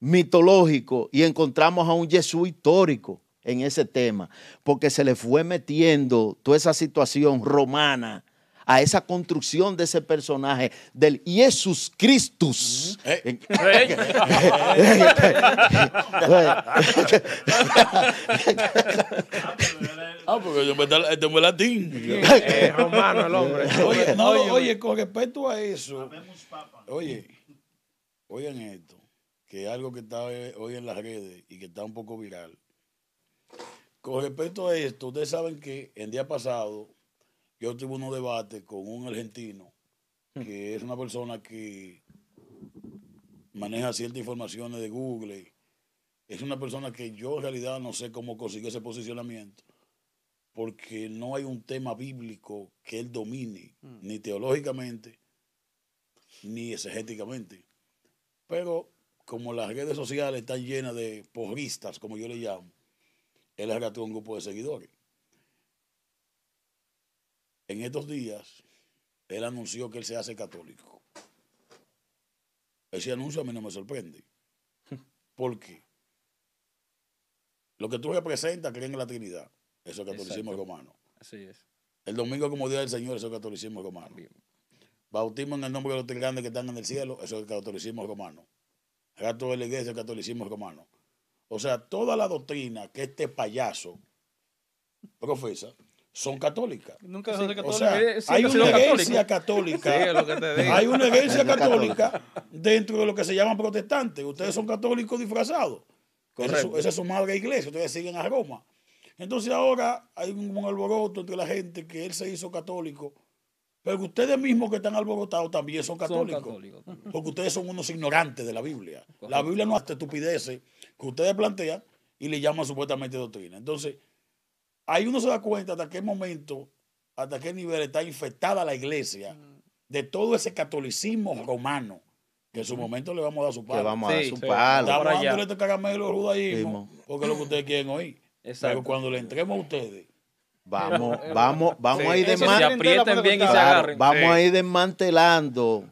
mitológico y encontramos a un Jesús histórico en ese tema, porque se le fue metiendo toda esa situación romana a esa construcción de ese personaje del Jesús Christus. Eh. *laughs* *laughs* Ah, porque yo me este es latín. Eh, romano el hombre. Oye, no, oye, con respecto a eso, oye, oigan esto, que es algo que está eh, hoy en las redes y que está un poco viral. Con respecto a esto, ustedes saben que el día pasado yo tuve unos debates con un argentino que es una persona que maneja ciertas informaciones de Google. Es una persona que yo en realidad no sé cómo consiguió ese posicionamiento, porque no hay un tema bíblico que él domine, ni teológicamente, ni exegéticamente. Pero como las redes sociales están llenas de porristas, como yo le llamo, él agarró un grupo de seguidores. En estos días, él anunció que él se hace católico. Ese anuncio a mí no me sorprende. *laughs* ¿Por qué? Lo que tú representas creen en la Trinidad. Eso es catolicismo Exacto. romano. Así es. El domingo como Día del Señor, eso es catolicismo romano. Bautismo en el nombre de los tres grandes que están en el cielo, eso es catolicismo romano. Gato de la iglesia, es catolicismo romano. O sea, toda la doctrina que este payaso profesa son católicas. Nunca dejó de O católico. sea, hay una iglesia *laughs* católica. Sí. Hay una iglesia Iglesia católica dentro de lo que se llaman protestantes. Ustedes son católicos disfrazados. Esa es, su, esa es su madre iglesia. Ustedes siguen a Roma. Entonces ahora hay un, un alboroto entre la gente que él se hizo católico. Pero que ustedes mismos que están alborotados también son Son católicos. Porque ustedes son unos ignorantes de la Biblia. La. Biblia no hace estupideces que ustedes plantean y le llaman supuestamente doctrina. Entonces, ahí uno se da cuenta hasta qué momento, hasta qué nivel está infectada la iglesia de todo ese catolicismo romano, que en su momento le vamos a dar su palo. vamos a dar Sí, su sí. palo. Estamos dándole este caramelo al judaísmo, porque es lo que ustedes quieren oír. Exacto. Pero cuando le entremos a ustedes, Vamos, *laughs* vamos, vamos a ir Que se desman- aprieten bien y se Claro, agarren. vamos Sí. a ir desmantelando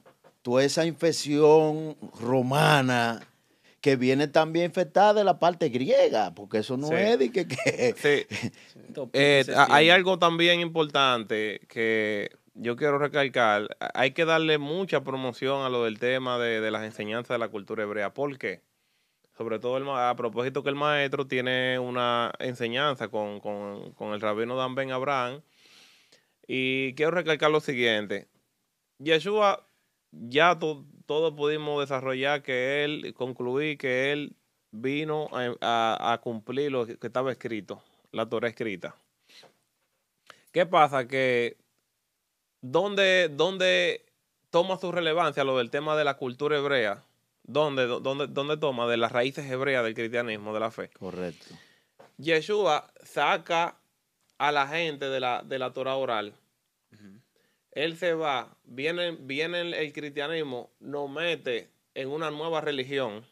toda esa infección romana que viene también infectada de la parte griega, porque eso no Sí. es de que, Sí. *laughs* Eh, hay algo también importante que yo quiero recalcar. Hay que darle mucha promoción a lo del tema de, de las enseñanzas de la cultura hebrea. ¿Por qué? Sobre todo el a propósito que el maestro tiene una enseñanza con, con- con el rabino Dan Ben Abraham. Y quiero recalcar lo siguiente. Yeshua, ya to- todos pudimos desarrollar que él, concluir que él vino a, cumplir lo que estaba escrito, la Torah escrita. ¿Qué pasa? Que ¿dónde, dónde toma su relevancia lo del tema de la cultura hebrea? ¿Dónde, dónde, dónde toma? De las raíces hebreas del cristianismo, de la fe. Correcto. Yeshua saca a la gente de la, de la Torah oral. Él se va, viene, viene el, el cristianismo, nos mete en una nueva religión.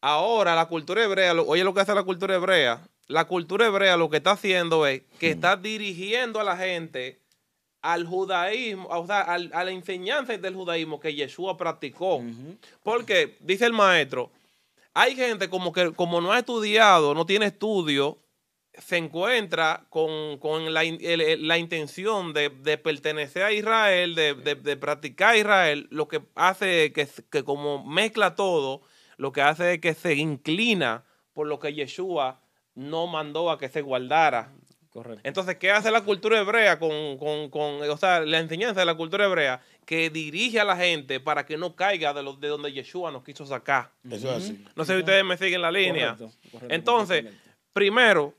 Ahora la cultura hebrea, lo- oye lo que hace la cultura hebrea, la cultura hebrea lo que está haciendo es que está dirigiendo a la gente al judaísmo, o sea, al- a la enseñanza del judaísmo que Yeshua practicó. Porque, dice el maestro, hay gente como que como no ha estudiado, no tiene estudio, se encuentra con, con la, el- la intención de, de pertenecer a Israel, de, de- de practicar Israel, lo que hace que, que como mezcla todo, lo que hace es que se inclina por lo que Yeshua no mandó a que se guardara. Correcto. Entonces, ¿qué hace la cultura hebrea con, con, con, o sea, la enseñanza de la cultura hebrea? Que dirige a la gente para que no caiga de, lo, de donde Yeshua nos quiso sacar. eso es así. No sé si ustedes me siguen la línea. Correcto, correcto, Entonces, primero,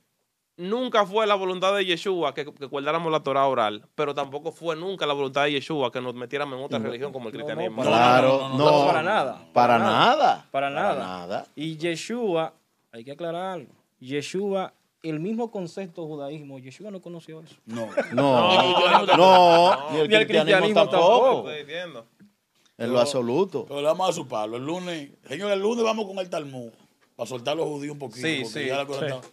nunca fue la voluntad de Yeshua que, que guardáramos la Torah oral, pero tampoco fue nunca la voluntad de Yeshua que nos metiéramos en otra religión como el no, no, cristianismo. para Claro, no, no, no, no, para nada, Para para nada. Para nada. nada. Y Yeshua, hay que aclarar algo. Yeshua, el mismo concepto de judaísmo, Yeshua no conoció eso. No. *laughs* No, no, ni el Ni el cristianismo tampoco. tampoco. Estoy diciendo. En lo absoluto. Pero le vamos a su palo. El lunes, señor, el lunes vamos con el Talmud para soltar a los judíos un poquito. Sí, porque sí, ya la cosa sí. está-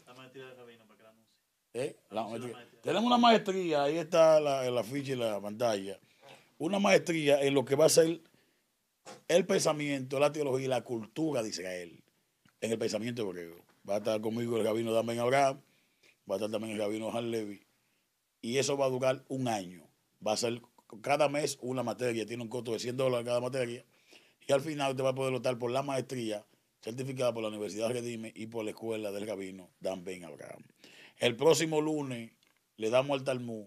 ¿Eh? La maestría. Tenemos una maestría, ahí está la, la ficha y la pantalla. Una maestría en lo que va a ser el pensamiento, la teología y la cultura de Israel en el pensamiento hebreo. Va a estar conmigo el rabino Damen Abraham, va a estar también el rabino Han Levi. Y eso va a durar un año. Va a ser cada mes una materia, tiene un costo de 100 dólares cada materia. Y al final usted va a poder optar por la maestría certificada por la Universidad Redime y por la Escuela del Rabino Dan Ben Abraham. El próximo lunes le damos al Talmud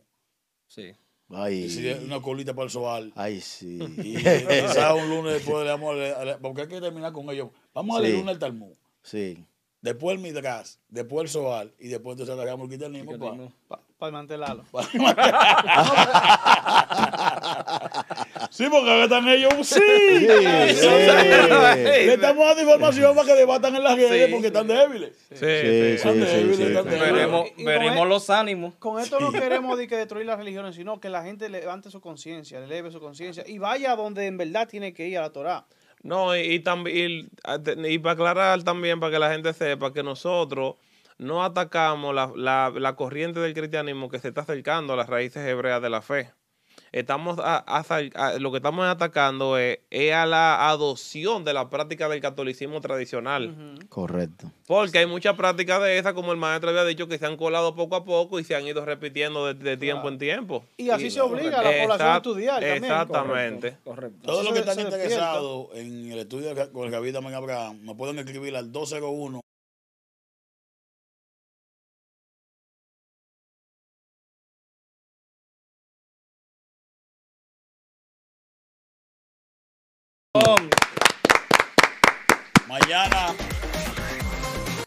Sí. Ay, una colita para el soal. ay, sí. *laughs* Y quizás un lunes después le damos, a porque hay que terminar con ellos. Vamos a Sí. el lunes al Talmud, Sí. Después el Midras, después el Soal y después entonces agarramos el cristianismo. pa- Cristianismo. Para desmantelarlo. *laughs* Sí, porque ahora están ellos. Sí, Sí, sí. Le estamos dando información para que debatan en las redes Sí, porque están débiles. Sí, Sí, débiles. Veremos, él- los ánimos. Con esto no queremos de que destruir las religiones, sino que la gente levante su conciencia, eleve su conciencia y vaya donde en verdad tiene que ir a la Torah. No, y, y también y, y para aclarar también para que la gente sepa que nosotros no atacamos la, la, la corriente del cristianismo que se está acercando a las raíces hebreas de la fe. Estamos a- a- a- lo que estamos atacando es, es a la adopción de la práctica del catolicismo tradicional. Correcto. Porque hay muchas prácticas de esas, como el maestro había dicho, que se han colado poco a poco y se han ido repitiendo de, de tiempo en tiempo. Y así se obliga a la población a estudiar también. Exactamente. Correcto. Todos los que están interesados en el estudio con el David Abraham, me pueden escribir al 201